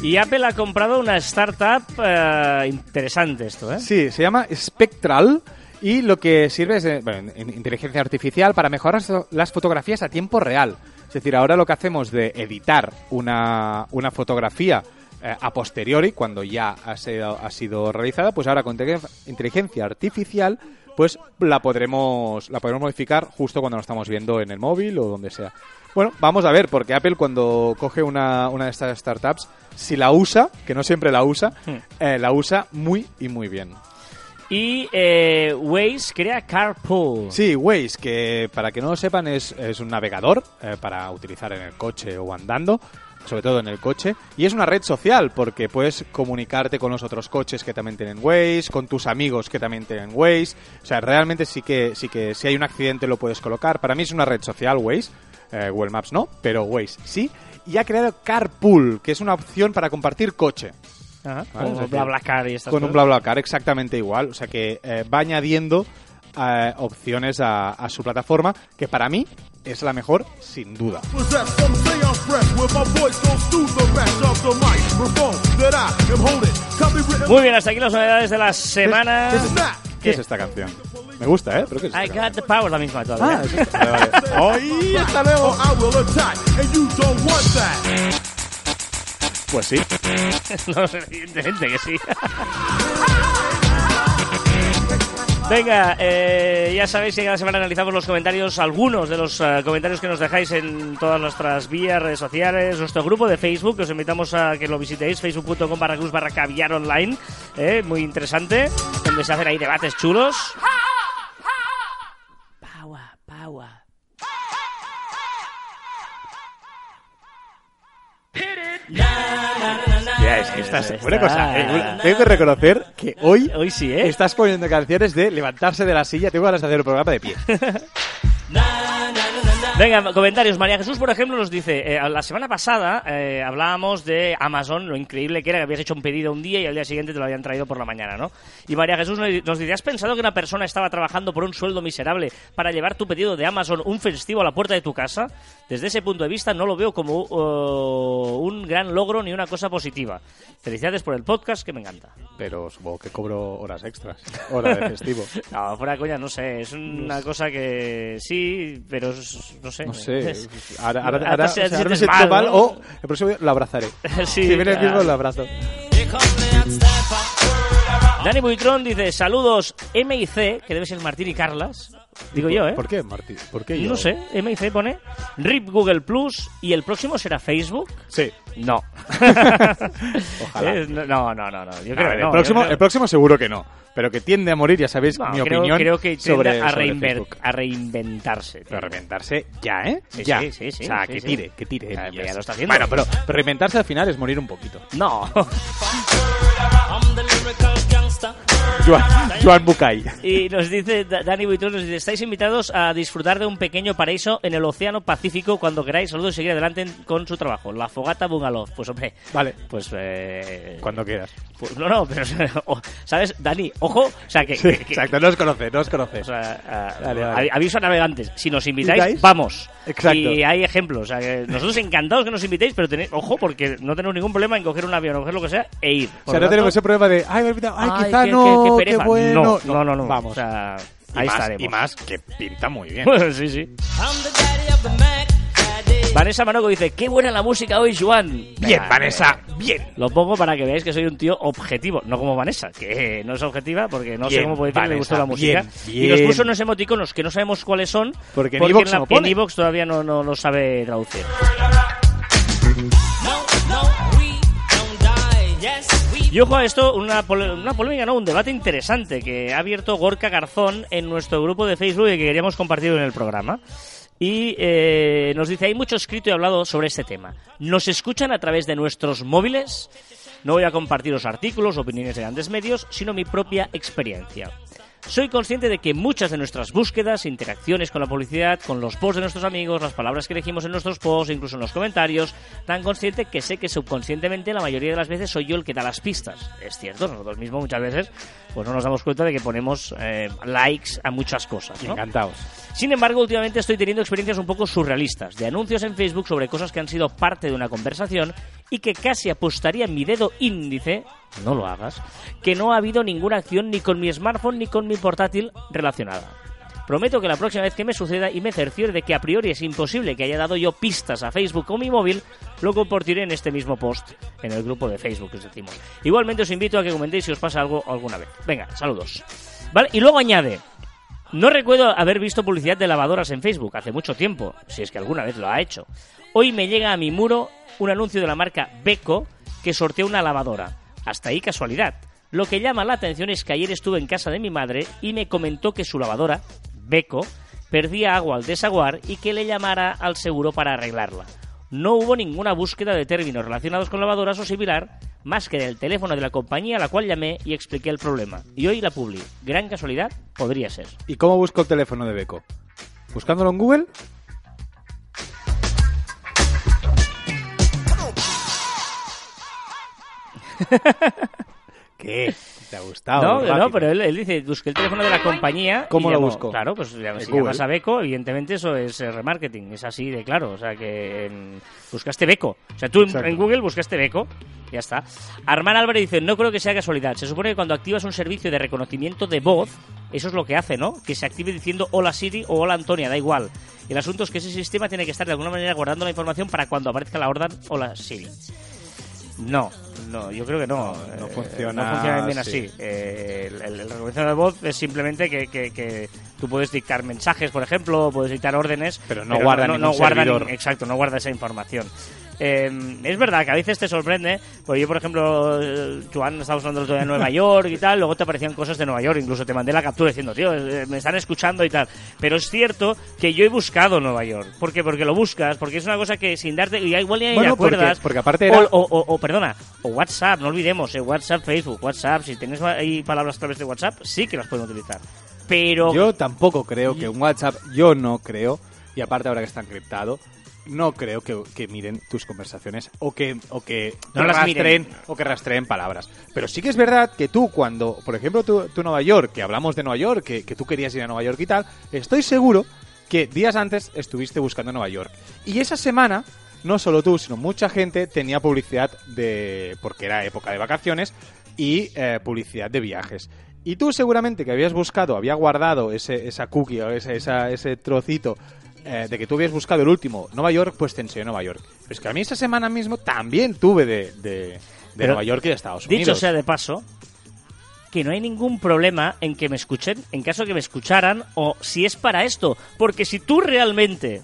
Y Apple ha comprado una startup eh, interesante esto, ¿eh? Sí, se llama Spectral y lo que sirve es eh, inteligencia artificial para mejorar las fotografías a tiempo real. Es decir, ahora lo que hacemos de editar una, una fotografía eh, a posteriori, cuando ya ha sido, ha sido realizada, pues ahora con inteligen- inteligencia artificial pues la podremos la podremos modificar justo cuando lo estamos viendo en el móvil o donde sea. Bueno, vamos a ver, porque Apple cuando coge una, una de estas startups, si la usa, que no siempre la usa, Hmm. eh, la usa muy y muy bien. Y eh, Waze crea Carpool. Sí, Waze, que para que no lo sepan es, es un navegador eh, para utilizar en el coche o andando, sobre todo en el coche, y es una red social porque puedes comunicarte con los otros coches que también tienen Waze, con tus amigos que también tienen Waze, o sea, realmente sí que, sí que si hay un accidente lo puedes colocar. Para mí es una red social Waze, eh, Google Maps no, pero Waze sí, y ha creado Carpool, que es una opción para compartir coche. Ajá, Vale, como es decir, BlaBlaCar y estas Con un cosas. BlaBlaCar exactamente igual. O sea que eh, va añadiendo eh, opciones a, a su plataforma, que para mí es la mejor, sin duda. Muy bien, hasta aquí las novedades de la semana. ¿Qué es, qué es esta canción? Me gusta, ¿eh? ¿Pero qué es I got the power, la misma todavía. Ah, es esta. Vale, vale. ¡Ay, hasta luego! I will attack, and you don't want that. Pues sí. no, evidentemente que sí. Venga, eh, ya sabéis que cada semana analizamos los comentarios, algunos de los eh, comentarios que nos dejáis en todas nuestras vías, redes sociales, nuestro grupo de Facebook, que os invitamos a que lo visitéis, facebook.com barra cruz barra caviar online, eh, muy interesante, donde se hacen ahí debates chulos. Ya, es que estás... Está. Una cosa, eh, tengo que reconocer que hoy Hoy sí, ¿eh? estás poniendo canciones de levantarse de la silla. Tengo ganas de hacer el programa de pie. Venga, comentarios. María Jesús, por ejemplo, nos dice, eh, la semana pasada eh, hablábamos de Amazon, lo increíble que era que habías hecho un pedido un día y al día siguiente te lo habían traído por la mañana, ¿no? Y María Jesús nos dice, ¿has pensado que una persona estaba trabajando por un sueldo miserable para llevar tu pedido de Amazon un festivo a la puerta de tu casa? Desde ese punto de vista no lo veo como uh, un gran logro ni una cosa positiva. Felicidades por el podcast, que me encanta. Pero supongo que cobro horas extras. Hora de festivo. No, fuera coña, no sé, es una cosa que sí, pero es- no sé. No sé. Ahora, ahora, Ahora me siento mal, o el próximo día lo abrazaré. Sí, si viene el mismo, lo abrazo. Dani Buitrón dice, saludos MIC, que debe ser Martín y Carlas. Digo yo, ¿eh? ¿Por qué, Martí? ¿Por qué yo? No sé, MIC pone RIP Google Plus y el próximo será Facebook. Sí. No. Ojalá. Eh, no, no, no, no. Yo A creo ver, que no. el, próximo, creo- el próximo seguro que no. Pero que tiende a morir, ya sabéis no, mi creo, opinión creo que tiende sobre, a, sobre reinver- Facebook. a reinventarse. tío. Pero reinventarse ya, ¿eh? Sí, ya. sí, sí, sí, o sea, sí, que sí. tire, que tire. Ah, ya lo está haciendo. Bueno, pero, pero reinventarse al final es morir un poquito. No. Joan, Joan Bucay. Y nos dice, Da- Dani Buitrón nos dice, estáis invitados a disfrutar de un pequeño paraíso en el Océano Pacífico cuando queráis. Saludos y seguir adelante con su trabajo. La Fogata Bungalow. Pues hombre, Vale, pues... Eh, cuando quieras. pues, no, no, pero... ¿Sabes, Dani? Ojo, o sea, que... Sí, que- que- exacto, no os conoce, no os conoce. o sea, a- aviso a navegantes, si nos invitáis, ¿Invitáis? vamos. Exacto. Y hay ejemplos. O sea, que nosotros encantados que nos invitéis, pero tenéis, ojo, porque no tenemos ningún problema en coger un avión o coger lo que sea e ir. O sea, no tenemos ese problema de, ay, me he olvidado, ay, ay, quizá qué- no, qué- qué qué, pereza. bueno. No, no, no, no. Vamos. O sea, y ahí más, estaremos. Y más, que pinta muy bien. sí, sí. Vanessa Manoco dice, qué buena la música hoy, Joan. Bien, Venga, Vanessa, bien. Lo pongo para que veáis que soy un tío objetivo, no como Vanessa, que no es objetiva porque no sé Bien, cómo puede decir que le gustó la música. bien, Y nos bien. puso unos emoticonos que no sabemos cuáles son, Porque en iVoox la- no en todavía no, no lo sabe traducir. Y ojo a esto, una, pole- una polémica, no, un debate interesante que ha abierto Gorka Garzón en nuestro grupo de Facebook y que queríamos compartir en el programa. Y eh, nos dice, hay mucho escrito y hablado sobre este tema. ¿Nos escuchan a través de nuestros móviles? No voy a compartir los artículos, opiniones de grandes medios, sino mi propia experiencia. Soy consciente de que muchas de nuestras búsquedas, interacciones con la publicidad, con los posts de nuestros amigos, las palabras que elegimos en nuestros posts, incluso en los comentarios, tan consciente que sé que subconscientemente la mayoría de las veces soy yo el que da las pistas. Es cierto, nosotros mismos muchas veces pues no nos damos cuenta de que ponemos eh, likes a muchas cosas. ¿no? Encantados. Sin embargo, últimamente estoy teniendo experiencias un poco surrealistas, de anuncios en Facebook sobre cosas que han sido parte de una conversación y que casi apostaría mi dedo índice, no lo hagas, que no ha habido ninguna acción ni con mi smartphone ni con mi portátil relacionada. Prometo que la próxima vez que me suceda y me cerciore de que a priori es imposible que haya dado yo pistas a Facebook con mi móvil, lo compartiré en este mismo post, en el grupo de Facebook que os decimos. Igualmente os invito a que comentéis si os pasa algo alguna vez. Venga, saludos. Vale, y luego añade, no recuerdo haber visto publicidad de lavadoras en Facebook hace mucho tiempo, si es que alguna vez lo ha hecho. Hoy me llega a mi muro un anuncio de la marca Beko que sortea una lavadora. Hasta ahí casualidad. Lo que llama la atención es que ayer estuve en casa de mi madre y me comentó que su lavadora, Beko, perdía agua al desaguar y que le llamara al seguro para arreglarla. No hubo ninguna búsqueda de términos relacionados con lavadoras o similar, más que del teléfono de la compañía a la cual llamé y expliqué el problema. Y hoy la publi. Gran casualidad, podría ser. ¿Y cómo busco el teléfono de Beco? ¿Buscándolo en Google? ¿Qué? ¿Te ha gustado? No, no, pero él, él dice, busqué el teléfono de la compañía. ¿Cómo y lo llamó. busco? Claro, pues si Google. llamas a Beco, evidentemente eso es eh, remarketing, es así de claro. O sea que em, buscaste Beco. O sea, tú en, Exacto. en Google buscaste Beco, ya está. Armán Álvarez dice, no creo que sea casualidad. Se supone que cuando activas un servicio de reconocimiento de voz, eso es lo que hace, ¿no? Que se active diciendo hola Siri o hola Antonia, da igual. El asunto es que ese sistema tiene que estar de alguna manera guardando la información para cuando aparezca la orden hola Siri. No, no, yo creo que no. No, no Eh, funciona no funciona bien así. Eh, el, el, el reconocimiento de voz es simplemente que, que- que tú puedes dictar mensajes, por ejemplo, o puedes dictar órdenes, Pero no guarda ningún guarda servidor. ni- exacto, no guarda esa información. Eh, es verdad que a veces te sorprende, porque yo, por ejemplo, Joan estaba usando el otro día en Nueva York y tal, luego te aparecían cosas de Nueva York, incluso te mandé la captura diciendo, tío, eh, me están escuchando y tal. Pero es cierto que yo he buscado Nueva York. ¿Por qué? Porque lo buscas, porque es una cosa que sin darte, y igual ni te Bueno, porque- acuerdas. porque aparte era- o, o- o- perdona, o WhatsApp, no olvidemos, eh, WhatsApp, Facebook, WhatsApp, si tenéis ahí palabras a través de WhatsApp, sí que las pueden utilizar. Pero Yo tampoco creo que un WhatsApp, yo no creo, y aparte ahora que está encriptado, no creo que, que miren tus conversaciones o que, o que No las rastreen miren. o que rastreen palabras. Pero sí que es verdad que tú cuando, por ejemplo, tú, tú Nueva York, que hablamos de Nueva York, que, que tú querías ir a Nueva York y tal, estoy seguro que días antes estuviste buscando Nueva York. Y esa semana, no solo tú, sino mucha gente tenía publicidad de. porque era época de vacaciones y eh, publicidad de viajes. Y tú seguramente que habías buscado, había guardado ese, esa cookie o ese, esa- ese trocito eh, de que tú habías buscado el último Nueva York, pues te enseñó Nueva York. Pero es que a mí esa semana mismo también tuve de, de, de Nueva York y de Estados Unidos. Dicho sea de paso, que no hay ningún problema en que me escuchen, en caso de que me escucharan, o si es para esto. Porque si tú realmente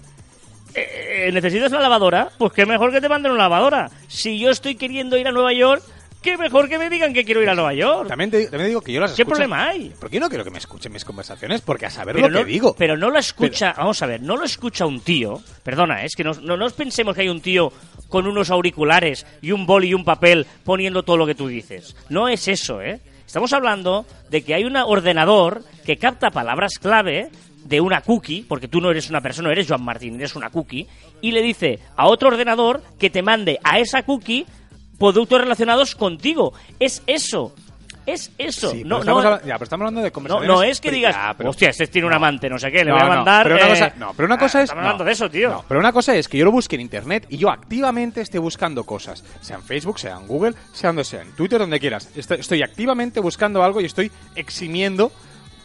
eh, necesitas una lavadora, pues qué mejor que te manden una lavadora. Si yo estoy queriendo ir a Nueva York, qué mejor que me digan que quiero ir a Nueva York. También te, también digo que yo las ¿Qué escucho- problema hay? Porque yo no quiero que me escuchen mis conversaciones, porque a saber Pero lo no, que digo. pero no lo escucha, vamos a ver, no lo escucha un tío. Perdona, es que no, no, no os pensemos que hay un tío con unos auriculares y un boli y un papel poniendo todo lo que tú dices. No es eso, ¿eh? Estamos hablando de que hay un ordenador que capta palabras clave de una cookie, porque tú no eres una persona, eres Joan Martín, eres una cookie, y le dice a otro ordenador que te mande a esa cookie productos relacionados contigo. Es eso. Es eso. Sí, no, estamos no, ya, pero estamos hablando de no, conversaciones... no es que digas, Ya, pero- hostia, este tiene un no. amante, no sé qué, le No, voy a no, mandar. pero una eh, cosa, no, pero una cosa ah, es. Estamos hablando no, de eso, tío. no, pero una cosa es que yo lo busque en internet y yo activamente esté buscando cosas, sea en Facebook, sea en Google, sea donde sea, en Twitter, donde quieras. Estoy, estoy activamente buscando algo y estoy eximiendo,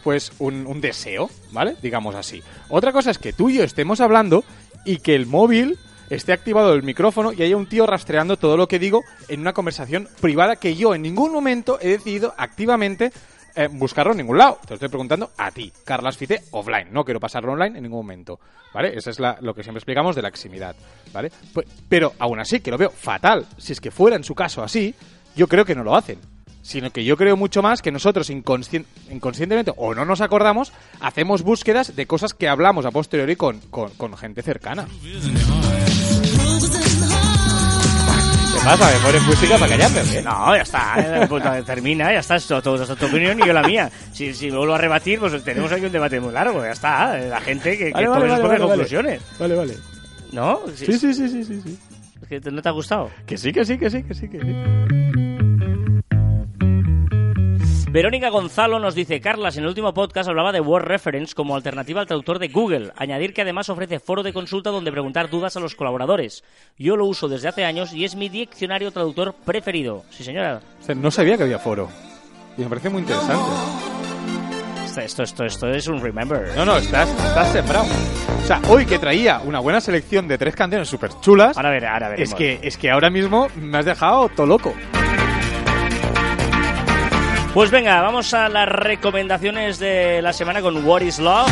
pues, un, un deseo, ¿vale? Digamos así. Otra cosa es que tú y yo estemos hablando y que el móvil esté activado el micrófono y haya un tío rastreando todo lo que digo en una conversación privada que yo en ningún momento he decidido activamente eh, buscarlo en ningún lado. Te lo estoy preguntando a ti, Carlas Fite, offline. No quiero pasarlo online en ningún momento. ¿Vale? Esa es la- lo que siempre explicamos de la eximidad. ¿Vale? Pues- pero aún así, que lo veo fatal. Si es que fuera en su caso así, yo creo que no lo hacen. Sino que yo creo mucho más que nosotros inconscien- inconscientemente o no nos acordamos, hacemos búsquedas de cosas que hablamos a posteriori con, con- con gente cercana. ¿Qué pasa? ¿Me pones música para callarme qué? No, ya está, eh, pues, termina, ya está, esto, todo, esto, tu opinión y yo la mía. Si, si me vuelvo a rebatir, pues tenemos aquí un debate muy largo, ya está. eh, La gente que, que Vale, tome vale, vale, vale, conclusiones. Vale, vale. ¿No? Sí, sí, sí, sí, sí, sí. Es que te- ¿No te ha gustado? Que sí, que sí, que sí, que sí, que sí. Verónica Gonzalo nos dice, Carlas, en el último podcast hablaba de Word Reference como alternativa al traductor de Google. Añadir que además ofrece foro de consulta donde preguntar dudas a los colaboradores. Yo lo uso desde hace años y es mi diccionario traductor preferido. Sí, señora. O sea, no sabía que había foro. Y me parece muy interesante. Esto, esto, esto, esto es un remember. No, no, estás, estás sembrado. O sea, hoy que traía una buena selección de tres canciones súper chulas, Ahora ver, ahora veremos. es que, es que ahora mismo me has dejado todo loco. Pues venga, vamos a las recomendaciones de la semana con What is Love.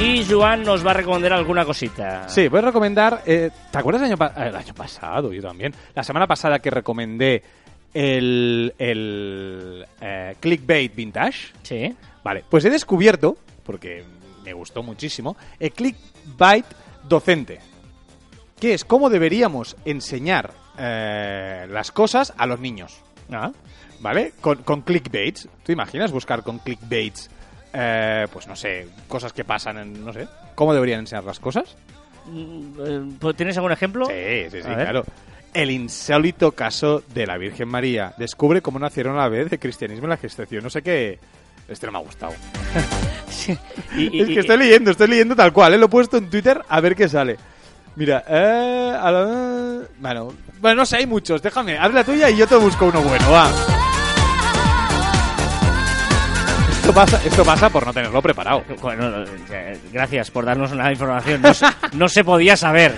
Y Joan nos va a recomendar alguna cosita. Sí, voy a recomendar. eh, ¿Te acuerdas el año, el año pasado? Yo también. La semana pasada que recomendé el, el eh, Clickbait Vintage. Sí. Vale, pues he descubierto, porque me gustó muchísimo, el Clickbait Docente. Que es cómo deberíamos enseñar eh, las cosas a los niños. Ah. ¿Vale? Con, con clickbaits. ¿Tú imaginas buscar con clickbaits, eh, pues no sé, cosas que pasan en, no sé, cómo deberían enseñar las cosas? Mm, eh, pues, ¿Tienes algún ejemplo? Sí, sí, sí, A ver. claro. El insólito caso de la Virgen María. Descubre cómo nacieron a la vez de cristianismo en la gestación. No sé qué... Este no me ha gustado. Sí. Y- y- es y- que estoy leyendo, estoy leyendo tal cual. ¿eh? Lo he puesto en Twitter a ver qué sale. Mira, eh, a la- bueno, bueno, no sé, hay muchos. Déjame, haz la tuya y yo te busco uno bueno, va. Esto pasa, esto pasa por no tenerlo preparado. Bueno, no, eh, gracias por darnos una información. No, no se podía saber.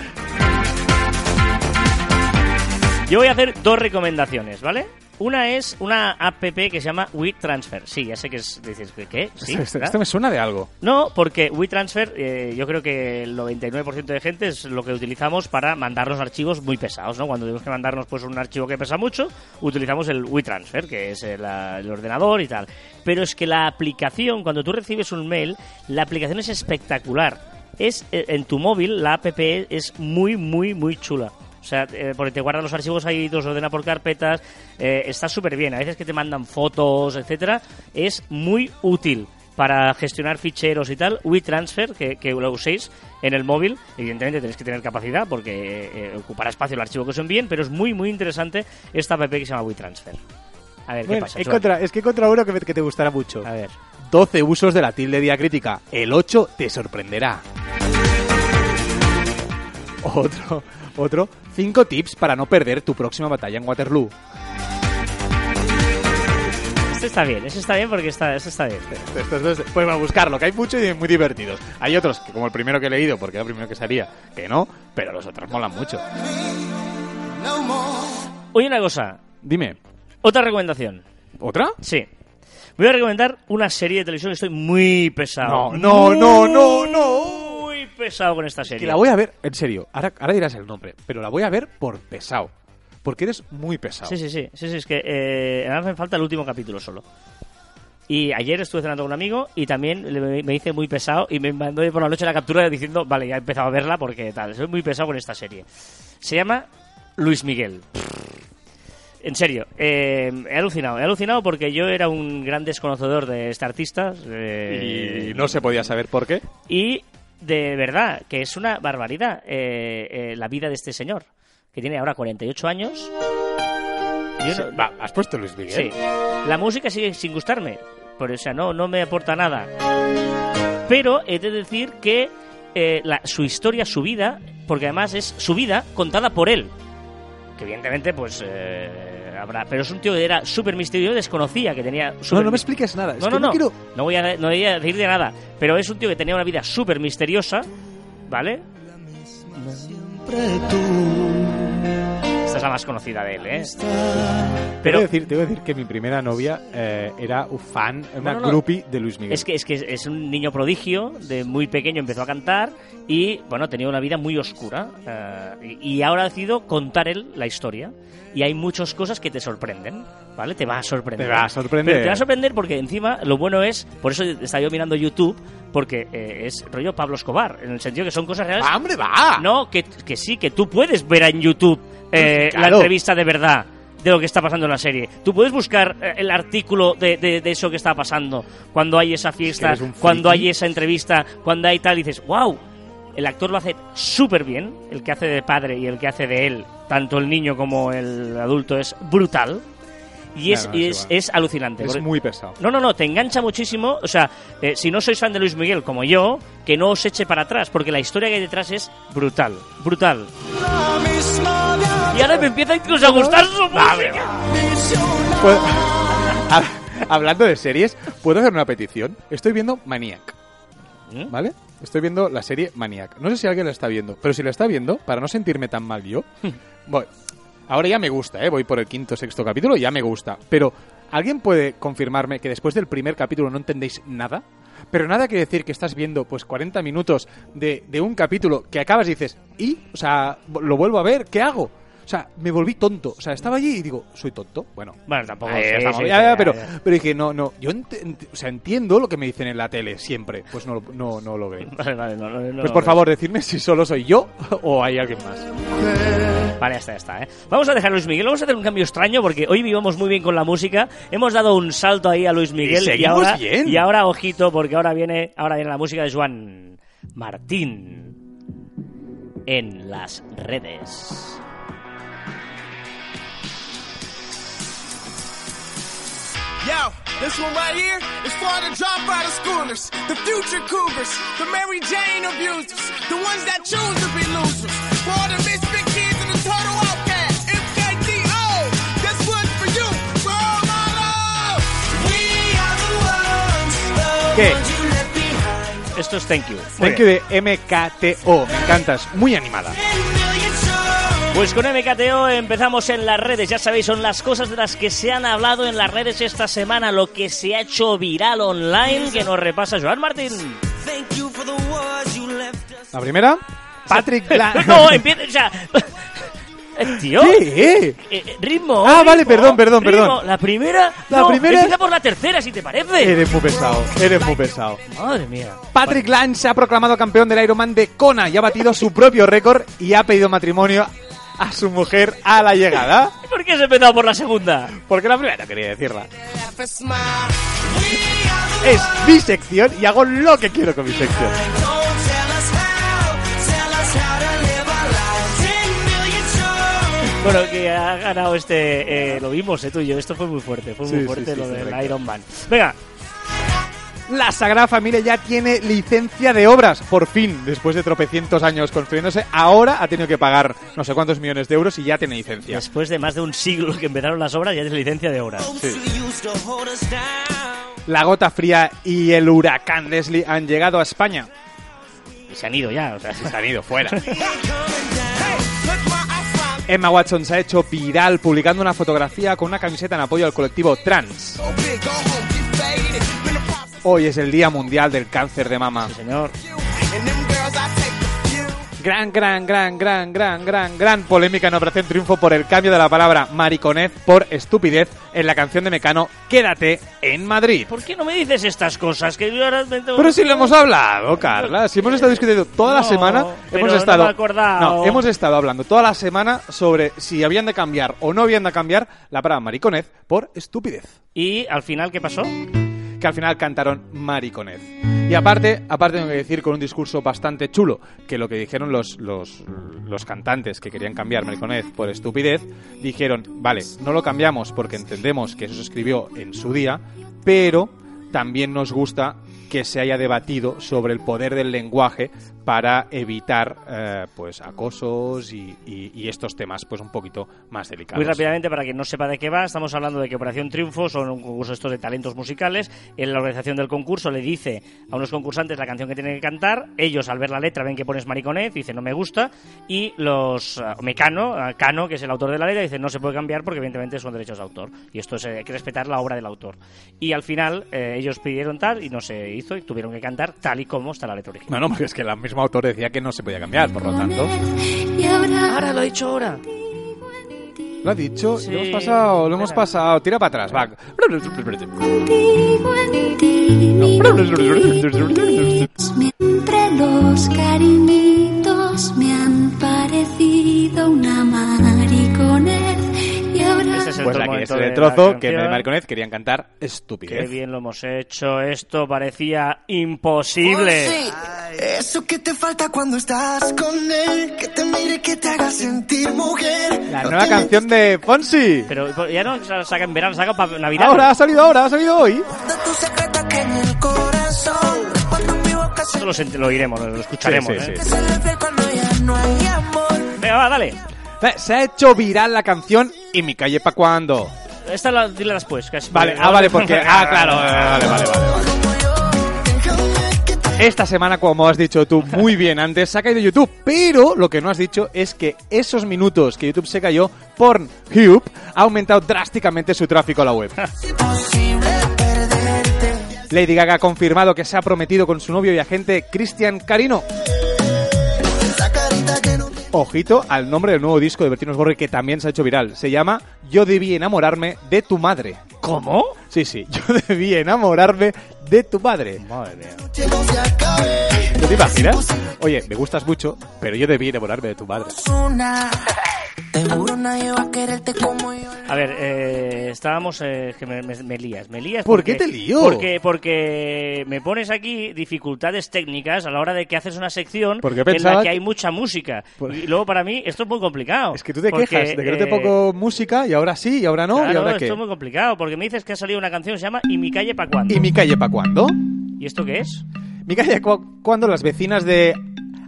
Yo voy a hacer dos recomendaciones, ¿vale? Una es una app que se llama WeTransfer. Sí, ya sé que es, dices, ¿qué? Sí, esto, me suena de algo. No, porque WeTransfer, eh, yo creo que el 99% de gente es lo que utilizamos para mandarnos archivos muy pesados, ¿no? Cuando tenemos que mandarnos pues un archivo que pesa mucho, utilizamos el WeTransfer, que es el, el ordenador y tal. Pero es que la aplicación, cuando tú recibes un mail, la aplicación es espectacular. Es eh, en tu móvil, la app es muy, muy, muy chula. O sea, eh, porque te guarda los archivos ahí, los ordena por carpetas, eh, está súper bien. A veces que te mandan fotos, etcétera, es muy útil para gestionar ficheros y tal. WeTransfer, que, que lo uséis en el móvil, evidentemente tenéis que tener capacidad porque eh, ocupará espacio el archivo que os envíen, pero es muy, muy interesante esta app que se llama WeTransfer. A ver, ¿qué Bueno, pasa? Joan? contra- es que he encontrado uno que, que te gustará mucho. A ver. 12 usos de la tilde diacrítica. El 8 te sorprenderá. Otro, otro. 5 tips para no perder tu próxima batalla en Waterloo. Este está bien, ese está bien porque está, este está bien. Estos dos, pues a buscarlo, que hay muchos y muy divertidos. Hay otros, que como el primero que he leído, porque era el primero que salía, que no, pero los otros molan mucho. Oye, una cosa, Dime, otra recomendación. ¿otra? Sí. Voy a recomendar una serie de televisión. Estoy muy pesado. No, no, no, no, no. Pesado con esta serie. Que la voy a ver, en serio, ahora, ahora dirás el nombre, pero la voy a ver por pesado. Porque eres muy pesado. Sí, sí, sí, sí, sí, es que eh, me hace falta el último capítulo solo. Y ayer estuve cenando con un amigo y también me hice muy pesado y me mandó por la noche la captura diciendo, vale, ya he empezado a verla porque tal, soy muy pesado con esta serie. Se llama Luis Miguel. En serio, eh, he alucinado, he alucinado porque yo era un gran desconocedor de este artista. eh, Y no se podía saber por qué. y de verdad, que es una barbaridad eh, eh, la vida de este señor, que tiene ahora 48 años. Yo Sí, no- va, ¿Has puesto Luis Miguel? Sí. La música sigue sin gustarme. Por, o sea, no, no me aporta nada. Pero he de decir que eh, la- su historia, su vida, porque además es su vida contada por él. Que evidentemente, pues. Habrá. Pero es un tío que era súper misterioso, desconocía que tenía. No, no me expliques nada. es no, que no, no. quiero- No voy, a, no voy a decir de nada. Pero es un tío que tenía una vida súper misteriosa. ¿Vale? Esta es la más conocida de él, ¿eh? Te voy, Pero a decir, te voy a decir que mi primera novia eh, era un fan, una No, no, no. groupie de Luis Miguel. Es que, es que es un niño prodigio, de muy pequeño empezó a cantar y, bueno, tenía una vida muy oscura. eh, y, y ahora ha decidido contar él la historia. Y hay muchas cosas que te sorprenden, ¿vale? Te va a sorprender. Te va a sorprender. Pero te va a sorprender porque encima lo bueno es, por eso estaba yo mirando YouTube, porque eh, es rollo Pablo Escobar, en el sentido que son cosas reales. ¡Ah, hombre, va! No, que, que sí, que tú puedes ver en YouTube eh, la entrevista de verdad de lo que está pasando en la serie. Tú puedes buscar eh, el artículo de, de- de eso que está pasando, cuando hay esa fiesta, cuando hay esa entrevista, cuando hay tal, y dices, wow, el actor lo hace súper bien, el que hace de padre y el que hace de él, tanto el niño como el adulto, es brutal. Y es, No, no, es es, alucinante. Es muy pesado. no, no, no, te engancha muchísimo. O sea, eh, si no sois fan de Luis Miguel como yo, que no os eche para atrás, porque la historia que hay detrás es brutal, brutal. Y ahora me empieza incluso a gustar su música. Puedo- Ha- Hablando de series, ¿puedo hacer una petición? Estoy viendo Maniac, ¿Mm? ¿vale? Estoy viendo la serie Maniac. No sé si alguien la está viendo, pero si la está viendo, para no sentirme tan mal yo, voy. Ahora ya me gusta, ¿eh? Voy por el quinto, sexto capítulo ya me gusta. Pero, ¿alguien puede confirmarme que después del primer capítulo no entendéis nada? Pero nada quiere decir que estás viendo pues 40 minutos de, de un capítulo que acabas y dices, ¿y? O sea, lo vuelvo a ver, ¿qué hago? O sea, me volví tonto. O sea, estaba allí y digo, ¿soy tonto? Bueno, Bueno, tampoco. Sí, estamos. sí, Ya, sí, ya, ya, pero, ya. pero dije, no, no, yo ent- ent- o sea, entiendo lo que me dicen en la tele siempre. Pues no, lo- no, no lo veo. Vale, vale, no, no, no, Pues por no. favor, decidme si solo soy yo o hay alguien más. Vale, ya está, ya está. ¿eh? Vamos a dejar a Luis Miguel. Vamos a hacer un cambio extraño porque hoy vivimos muy bien con la música. Hemos dado un salto ahí a Luis Miguel. Y ahora, bien. Y ahora, ojito, porque ahora viene, ahora viene la música de Juan Martín en las redes. Yo, this one right here is for the dropout of schoolers, the future cougars, the Mary Jane abusers, the ones that choose to be losers, for all the misfit kids and the total outcasts. MKTO, this one's for you, for all my love. We are the ones, the ¿Qué? ones you left behind. Esto es Thank You. Muy Thank you de MKTO. Me encantas. Muy animada. Ten million souls. Pues con MKTO empezamos en las redes. Ya sabéis, son las cosas de las que se han hablado en las redes esta semana, lo que se ha hecho viral online, que nos repasa Joan Martín. La primera, Patrick Bla- no, empieza, o sea... eh, Tío, ¿Qué? eh, eh, ritmo. Ah, vale, perdón, perdón, ritmo. perdón. La primera. La no, primera- Empieza por la tercera, si te parece. Eres muy pesado. Eres muy pesado. Madre mía. Patrick Lange se ha proclamado campeón del Ironman de Kona y ha batido su propio récord y ha pedido matrimonio a su mujer a la llegada. ¿Por qué has empezado por la segunda? Porque la primera quería decirla. Es mi sección y hago lo que quiero con mi sección. Bueno, que ha ganado este. eh, lo vimos, eh, tú y yo. Esto fue muy fuerte. Fue muy Sí, fuerte sí, sí, lo del. Iron Man. Venga, La Sagrada Familia ya tiene licencia de obras, por fin, después de tropecientos años construyéndose, ahora ha tenido que pagar no sé cuántos millones de euros y ya tiene licencia. después de más de un siglo que empezaron las obras, ya tienes licencia de obras. La gota fría y el huracán Leslie han llegado a España. Y se han ido ya, o sea, Se han ido fuera. Emma Watson se ha hecho viral publicando una fotografía con una camiseta en apoyo al colectivo trans. Hoy es el Día Mundial del Cáncer de Mama. sí, señor. Gran, gran, gran, gran, gran, gran, gran polémica en Operación Triunfo por el cambio de la palabra mariconez por estupidez en la canción de Mecano Quédate en Madrid. ¿Por qué no me dices estas cosas? Que yo ahora me tengo- Pero si lo hemos hablado, Carla. Si hemos estado discutiendo toda la No, semana, hemos no estado. acordado. No, hemos estado hablando toda la semana sobre si habían de cambiar o no habían de cambiar la palabra mariconez por estupidez. Y al final, ¿qué pasó? Que al final cantaron Mariconez. Y aparte, aparte tengo que decir con un discurso bastante chulo, que lo que dijeron los, los, los cantantes que querían cambiar Mariconez por estupidez, dijeron, vale, no lo cambiamos porque entendemos que eso se escribió en su día, pero también nos gusta que se haya debatido sobre el poder del lenguaje para evitar eh, pues acosos y, y- y estos temas pues un poquito más delicados. Muy rápidamente, para quien no sepa de qué va, estamos hablando de que Operación Triunfo son un concurso estos de talentos musicales. En la organización del concurso le dice a unos concursantes la canción que tienen que cantar. Ellos, al ver la letra, ven que pones mariconez, dicen no me gusta. Y los ah, Mecano, ah, Cano, que es el autor de la letra, dice no se puede cambiar porque evidentemente son derechos de autor. Y esto es, eh, hay que respetar la obra del autor. Y al final eh, ellos pidieron tal y no se hizo y tuvieron que cantar tal y como está la letra original. No, no, porque es que el mismo autor decía que no se podía cambiar, por lo tanto. Ahora, lo he dicho ahora. Lo ha dicho, Sí, lo hemos pasado, lo hemos pasado. Tira para atrás, va. Entre los cariñitos me han parecido una mariconez. Es el Pues aquí es el trozo que de Mariconez querían cantar Qué estupidez. bien lo hemos hecho. Esto parecía imposible. Eso que te falta cuando estás con él, que te mire, que te haga sentir mujer. La nueva canción de Fonsi. Pero ya no la saca en verano, saca para Navidad. Ahora ha salido ahora, ha salido hoy. Se Esto lo, lo oiremos, lo escucharemos. Sí, sí, ¿eh? sí. se no. Venga, va, dale. Se ha hecho viral la canción ¿Y mi calle pa' cuándo? Esta la, dila después. que es- Vale, ah, vale, porque... Ah, claro, vale, vale, vale, vale. Esta semana, como has dicho tú muy bien antes, se ha caído YouTube, pero lo que no has dicho es que esos minutos que YouTube se cayó, Pornhub ha aumentado drásticamente su tráfico a la web. Lady Gaga ha confirmado que se ha prometido con su novio y agente Cristian Carino. Ojito al nombre del nuevo disco de Bertino Osborne que también se ha hecho viral. Se llama Yo debí enamorarme de tu madre. ¿Cómo? Sí, sí, yo debí enamorarme de tu madre. Madre mía. no se acabe. ¿No te imaginas? Oye, me gustas mucho, pero yo debí enamorarme de tu madre. Una. Te juro nadie va a quererte como yo. A ver, eh, estábamos... eh, que me, me- me lías, me lías. ¿Por porque- qué te lío? Porque, porque me pones aquí dificultades técnicas a la hora de que haces una sección Porque en la que que- hay mucha música. Por- Y luego para mí esto es muy complicado. Es que tú te porque, quejas de que no te eh, pongo música y ahora sí y ahora no y Claro, ahora esto qué. es muy complicado, porque me dices que ha salido una canción que se llama ¿Y mi calle pa' cuándo? ¿Y mi calle pa' cuándo? ¿Y esto qué es? Mi calle pa' cuándo las vecinas de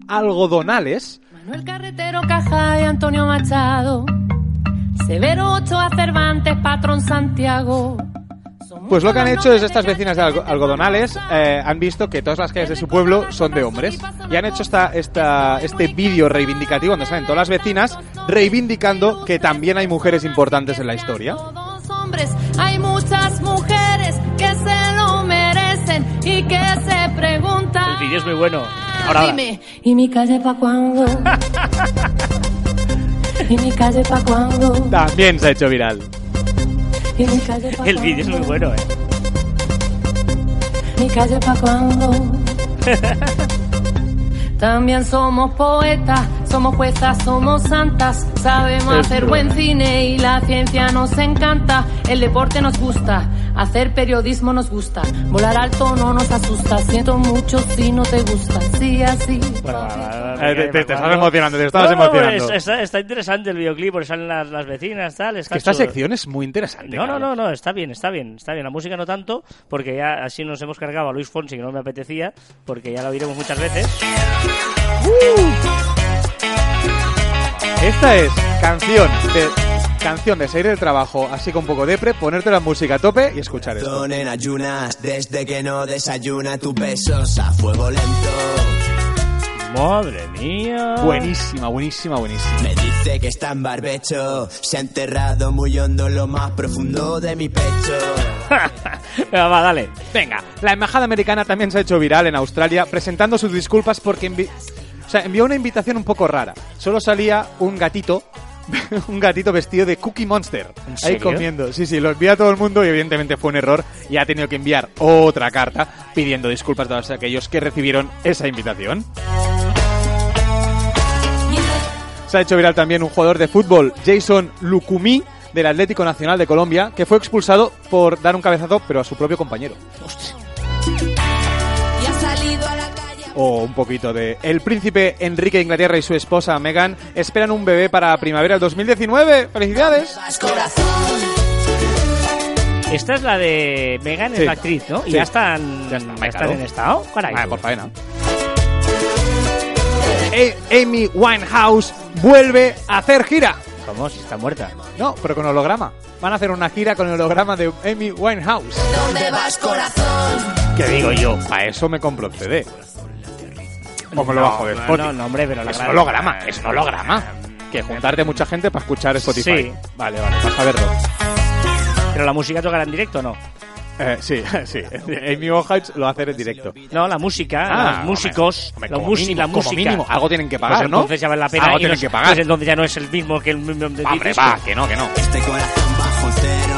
Algodonales Manuel Carretero Caja y Antonio Machado. Severo Ochoa Cervantes, patrón Santiago. Pues lo que han hecho es estas vecinas de algo- algodonales eh, han visto que todas las calles de su pueblo son de hombres y han hecho esta, esta, este vídeo reivindicativo donde salen todas las vecinas reivindicando que también hay mujeres importantes en la historia. Hay muchas mujeres que se lo merecen y que se preguntan. El vídeo es muy bueno. Ahora, ahora. Dime, ¿y mi calle pa' cuándo? ¿Y mi calle pa' cuándo? También se ha hecho viral. ¿Y mi calle pa' El vídeo es muy bueno, ¿eh? Mi calle pa' cuándo. También somos poetas, somos juezas, somos santas. Sabemos Es hacer buen cine y la ciencia nos encanta. El deporte nos gusta, hacer periodismo nos gusta. Volar alto no nos asusta. Siento mucho si no te gusta. Sí, así. Bueno, Eh, te- te- te estás emocionando, te estabas No, no, emocionando. pues está, está interesante el videoclip, porque salen las, las vecinas, tal. Está Que esta chulo. sección es muy interesante. No, no, no, no, está bien, está bien, está bien. La música no tanto, porque ya así nos hemos cargado a Luis Fonsi, que no me apetecía, porque ya lo oiremos muchas veces. Esta es canción de canción de salir del trabajo, así con un poco depre, ponerte la música a tope y escuchar esto. Son en ayunas, desde que no desayuna tus besos a fuego lento. Madre mía. Buenísima, buenísima, buenísima. Me dice que está en barbecho, se ha enterrado muy hondo en lo más profundo de mi pecho. Venga, va, dale. Venga, la embajada americana también se ha hecho viral en Australia presentando sus disculpas porque envi- sea, envió una invitación un poco rara. Solo salía un gatito, un gatito vestido de Cookie Monster. ¿En Ahí comiendo. Sí, sí, lo envía a todo el mundo y evidentemente fue un error y ha tenido que enviar otra carta pidiendo disculpas a todos aquellos que recibieron esa invitación. Se ha hecho viral también un jugador de fútbol, Jason Lucumí, del Atlético Nacional de Colombia, que fue expulsado por dar un cabezazo, pero a su propio compañero. Y O un poquito de... El príncipe Enrique de Inglaterra y su esposa Meghan esperan un bebé para primavera del 2019. ¡Felicidades! Esta es la de Megan, Sí. es la actriz, ¿no? Y ya están, Ya está, ya están en estado. Caray. Ah, por faena. Eh, Amy Winehouse vuelve a hacer gira. ¿Cómo? Si está muerta. No, pero con holograma. Van a hacer una gira con el holograma de Amy Winehouse. ¿Dónde vas corazón? ¿Qué digo yo? A eso me compro el CD. O me lo bajo de no, Spotify. no, no, hombre, pero la es un gran- holograma, es un holograma. Que juntarte mucha gente para escuchar Spotify. Sí. Vale, vale, vas a verlo. Pero la música tocará en directo, ¿no? Eh, sí, sí. Amy Winehouse lo va a hacer en directo. No, la música, Ah, los músicos, hombre, los como músi- mínimo, la como música. mínimo, algo tienen que pagar, pues ¿no? entonces ya vale la pena. Algo y tienen no- que pagar. Pues entonces ya no es el mismo que el mismo de Hombre, va, que no, que no. Este corazón bajo cero se derrite.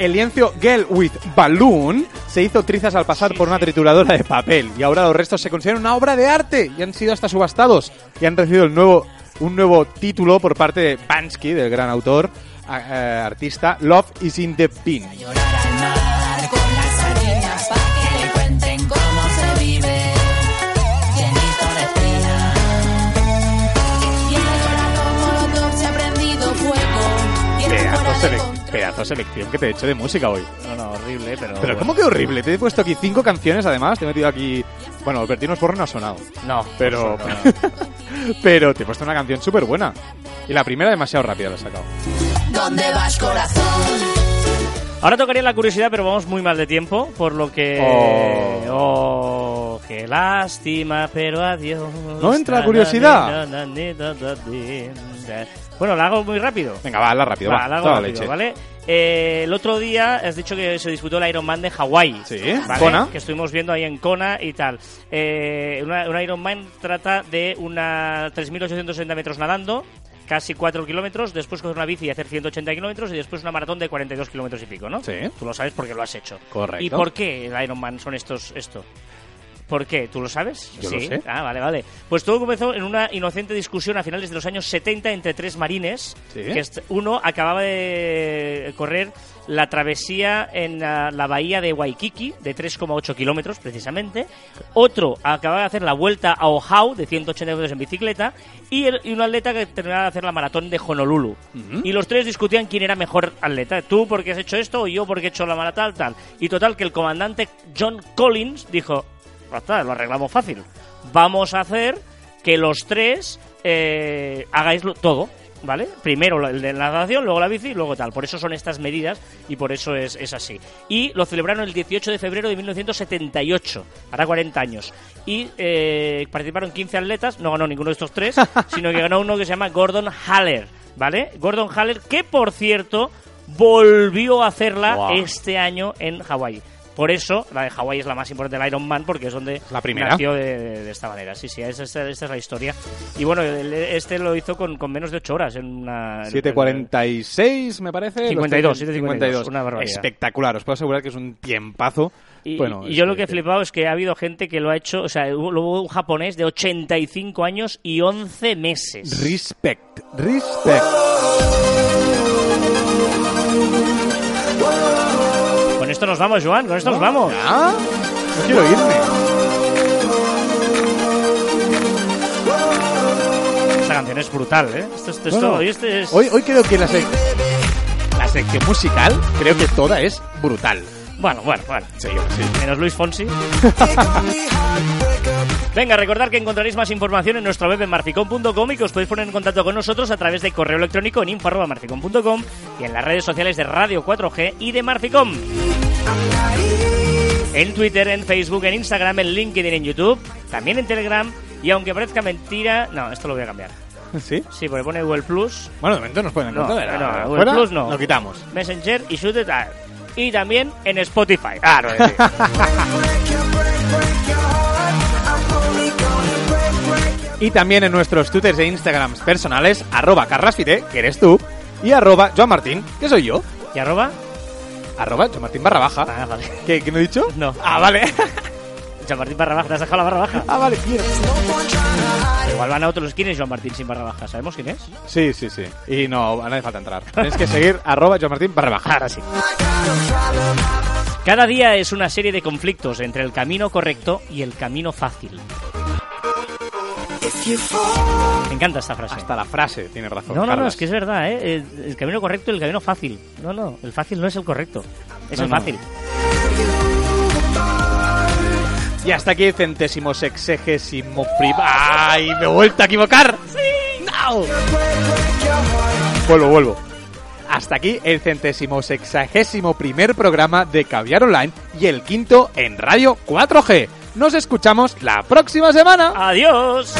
El lienzo Girl with Balloon se hizo trizas al pasar por una trituradora de papel. Y ahora los restos se consideran una obra de arte y han sido hasta subastados. Y han recibido el nuevo, un nuevo título por parte de Bansky, del gran autor, eh, artista, Love is in the Pin. Pedazo selección que te he hecho de música hoy. No, no, horrible, pero... Pero ¿cómo que horrible? Te he puesto aquí cinco canciones además, te he metido aquí... Bueno, Bertino Porro no ha sonado. No, Pero, no. pero te he puesto una canción súper buena. Y la primera demasiado rápida la he sacado. ¿Dónde vas corazón? Ahora tocaría la curiosidad, pero vamos muy mal de tiempo, por lo que... Oh, qué lástima, pero adiós. ¿No entra la curiosidad? Bueno, la hago muy rápido. Venga, va, hazla rápido, va. Va, la hago rápido, leche. ¿vale? Eh, el otro día has dicho que se disputó el Ironman de Hawái. Sí, ¿vale? Kona. Que estuvimos viendo ahí en Kona y tal. Eh, una, una Ironman trata de una 3.860 metros nadando, casi 4 kilómetros, después con una bici y hacer 180 kilómetros y después una maratón de 42 kilómetros y pico, ¿no? Sí. Tú lo sabes porque lo has hecho. Correcto. ¿Y por qué el Ironman son estos esto? ¿Por qué? ¿Tú lo sabes? Yo sí. lo sé. Ah, vale, vale. Pues todo comenzó en una inocente discusión a finales de los años 70 entre tres marines. Sí. Que uno acababa de correr la travesía en la, la bahía de Waikiki, de 3,8 kilómetros precisamente. Otro acababa de hacer la vuelta a Oahu, de 180 kilómetros en bicicleta. Y, el- y un atleta que terminaba de hacer la maratón de Honolulu. Y los tres discutían quién era mejor atleta. Tú porque has hecho esto o yo porque he hecho la maratón, tal. Y total que el comandante John Collins dijo, "Basta, lo arreglamos fácil. Vamos a hacer que los tres eh, hagáis lo- todo, ¿vale? Primero el de la natación, luego la bici y luego tal. Por eso son estas medidas y por eso es, es así. Y lo celebraron el 18 de febrero de 1978, hará 40 años. Y eh, participaron 15 atletas, no ganó ninguno de estos tres, sino que ganó uno que se llama Gordon Haller, ¿vale? Gordon Haller, que por cierto volvió a hacerla este año en Hawái. Por eso, la de Hawái es la más importante del Iron Man, porque es donde La primera. nació de, de- de esta manera. Sí, sí, esa, esa- esta es la historia. Y bueno, el- este lo hizo con, con menos de 8 horas en una... 7.46 me parece. 52, Los 7.52, una barbaridad. Espectacular, os puedo asegurar que es un tiempazo. Y, bueno, y yo lo que he que- flipado es que ha habido gente que lo ha hecho, o sea, hubo, hubo un japonés de 85 años y 11 meses. Respect, respect. Con esto nos vamos, Joan, con esto nos vamos. No quiero irme. Esta canción es brutal, ¿eh? Esto, esto, esto- Bueno, hoy este es... hoy, hoy creo que la, sec- la sección musical, creo que toda es brutal. Bueno, bueno, bueno. Sí, sí. Menos Luis Fonsi. Venga, recordad que encontraréis más información en nuestra web en marficom.com y que os podéis poner en contacto con nosotros a través de correo electrónico en info.marficom.com y en las redes sociales de Radio 4G y de Marficom. En Twitter, en Facebook, en Instagram, en LinkedIn, en YouTube, también en Telegram y aunque parezca mentira... No, esto lo voy a cambiar. ¿Sí? Sí, porque pone Google Plus, Bueno, de momento nos pueden No, encontrar. no, Ahora, Google fuera, Plus no. Lo quitamos. Messenger y Shoot It Out. Y también en Spotify. Gonna break Y también en nuestros twitters e instagrams personales, arroba carrasfite, que eres tú, y arroba Joan Martín, que soy yo. ¿Y arroba? Arroba Joan Martín barra baja. Ah, vale. ¿Qué, qué me he dicho? No. Ah, vale. Joan Martín barra baja, ¿te has dejado la barra baja? ah, vale, tío. Igual van a otros. ¿Quién es Joan Martín sin barra baja? ¿Sabemos quién es? Sí, sí, sí. Y no, a nadie falta entrar. Tienes que seguir arroba Joan Martín barra baja. Ahora sí. Cada día es una serie de conflictos entre el camino correcto y el camino fácil. Me encanta esta frase. Hasta la frase, tiene razón. No, no, no, es que es verdad, ¿eh? El, el camino correcto y el camino fácil. No, no, el fácil no es el correcto. Es No, el no. Y hasta aquí el centésimo sexagésimo prim... ¡Ay! ¡Me he vuelto a equivocar! ¡Sí! ¡No! Vuelvo, vuelvo. Hasta aquí el centésimo sexagésimo primer programa de Caviar Online y el quinto en Radio 4G. Nos escuchamos la próxima semana. ¡Adiós!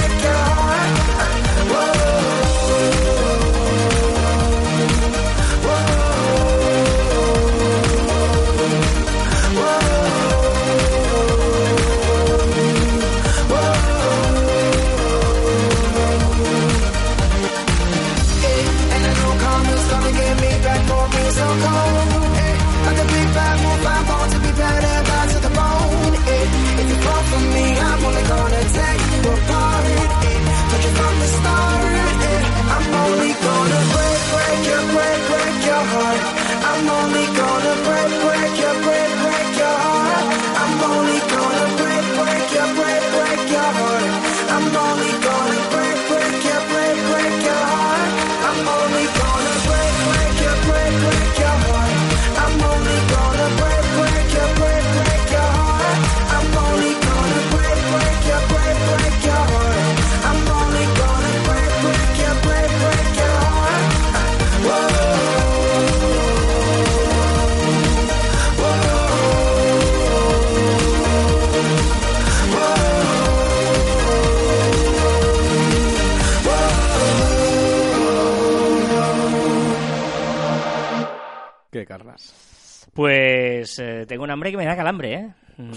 Pues eh, tengo un hambre que me da calambre, ¿eh? Mm,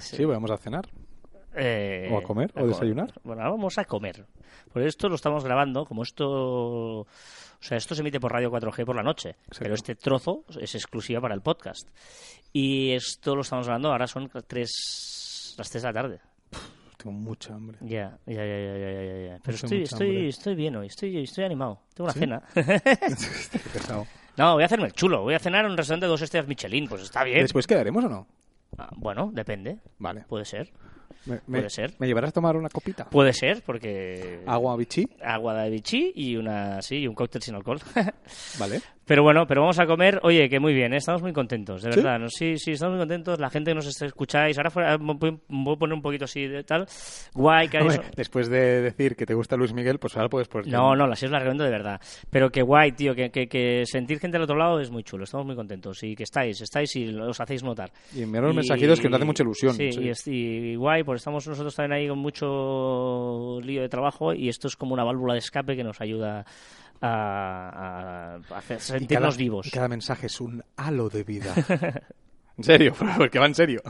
Sí, vamos a cenar. eh, ¿O a comer? ¿O desayunar? Bueno, vamos a comer. Por esto lo estamos grabando, como esto... O sea, esto se emite por Radio 4G por la noche, pero este trozo es exclusiva para el podcast. Y esto lo estamos grabando, ahora son tres, las 3 de la tarde. Tengo mucha hambre. Ya, ya, ya, ya, ya, ya, ya. Pero estoy, estoy, hambre. estoy bien hoy, estoy, estoy animado. Tengo una ¿Sí? cena. Pesado. No, voy a hacerme el chulo. Voy a cenar en un restaurante de dos estrellas Michelin. Pues está bien. ¿Después quedaremos o no? Ah, bueno, depende. Vale. Puede ser. Me, Puede me- ser. ¿Me llevarás a tomar una copita? Puede ser, porque... ¿Agua bichí? Agua de bichí y una sí, y un cóctel sin alcohol. Vale. Pero bueno, pero vamos a comer. Oye, que muy bien, ¿eh? estamos muy contentos, de ¿Sí? verdad. ¿no? Sí, sí, estamos muy contentos. La gente que nos escucháis. Ahora fuera, voy a poner un poquito así de tal. Guay, que Hombre, después de decir que te gusta Luis Miguel, pues ahora puedes poner... No, no, la sí os la recomiendo de verdad. Pero que guay, tío, que, que, que sentir gente al otro lado es muy chulo. Estamos muy contentos. Y que estáis, estáis y os hacéis notar. Y enviaros mensajitos que nos hace mucha ilusión. Sí, sí. Y, y guay, pues estamos nosotros también ahí con mucho lío de trabajo y esto es como una válvula de escape que nos ayuda a, a hacer Y sentirnos cada- vivos. Y cada mensaje es un halo de vida. en serio, porque va en serio.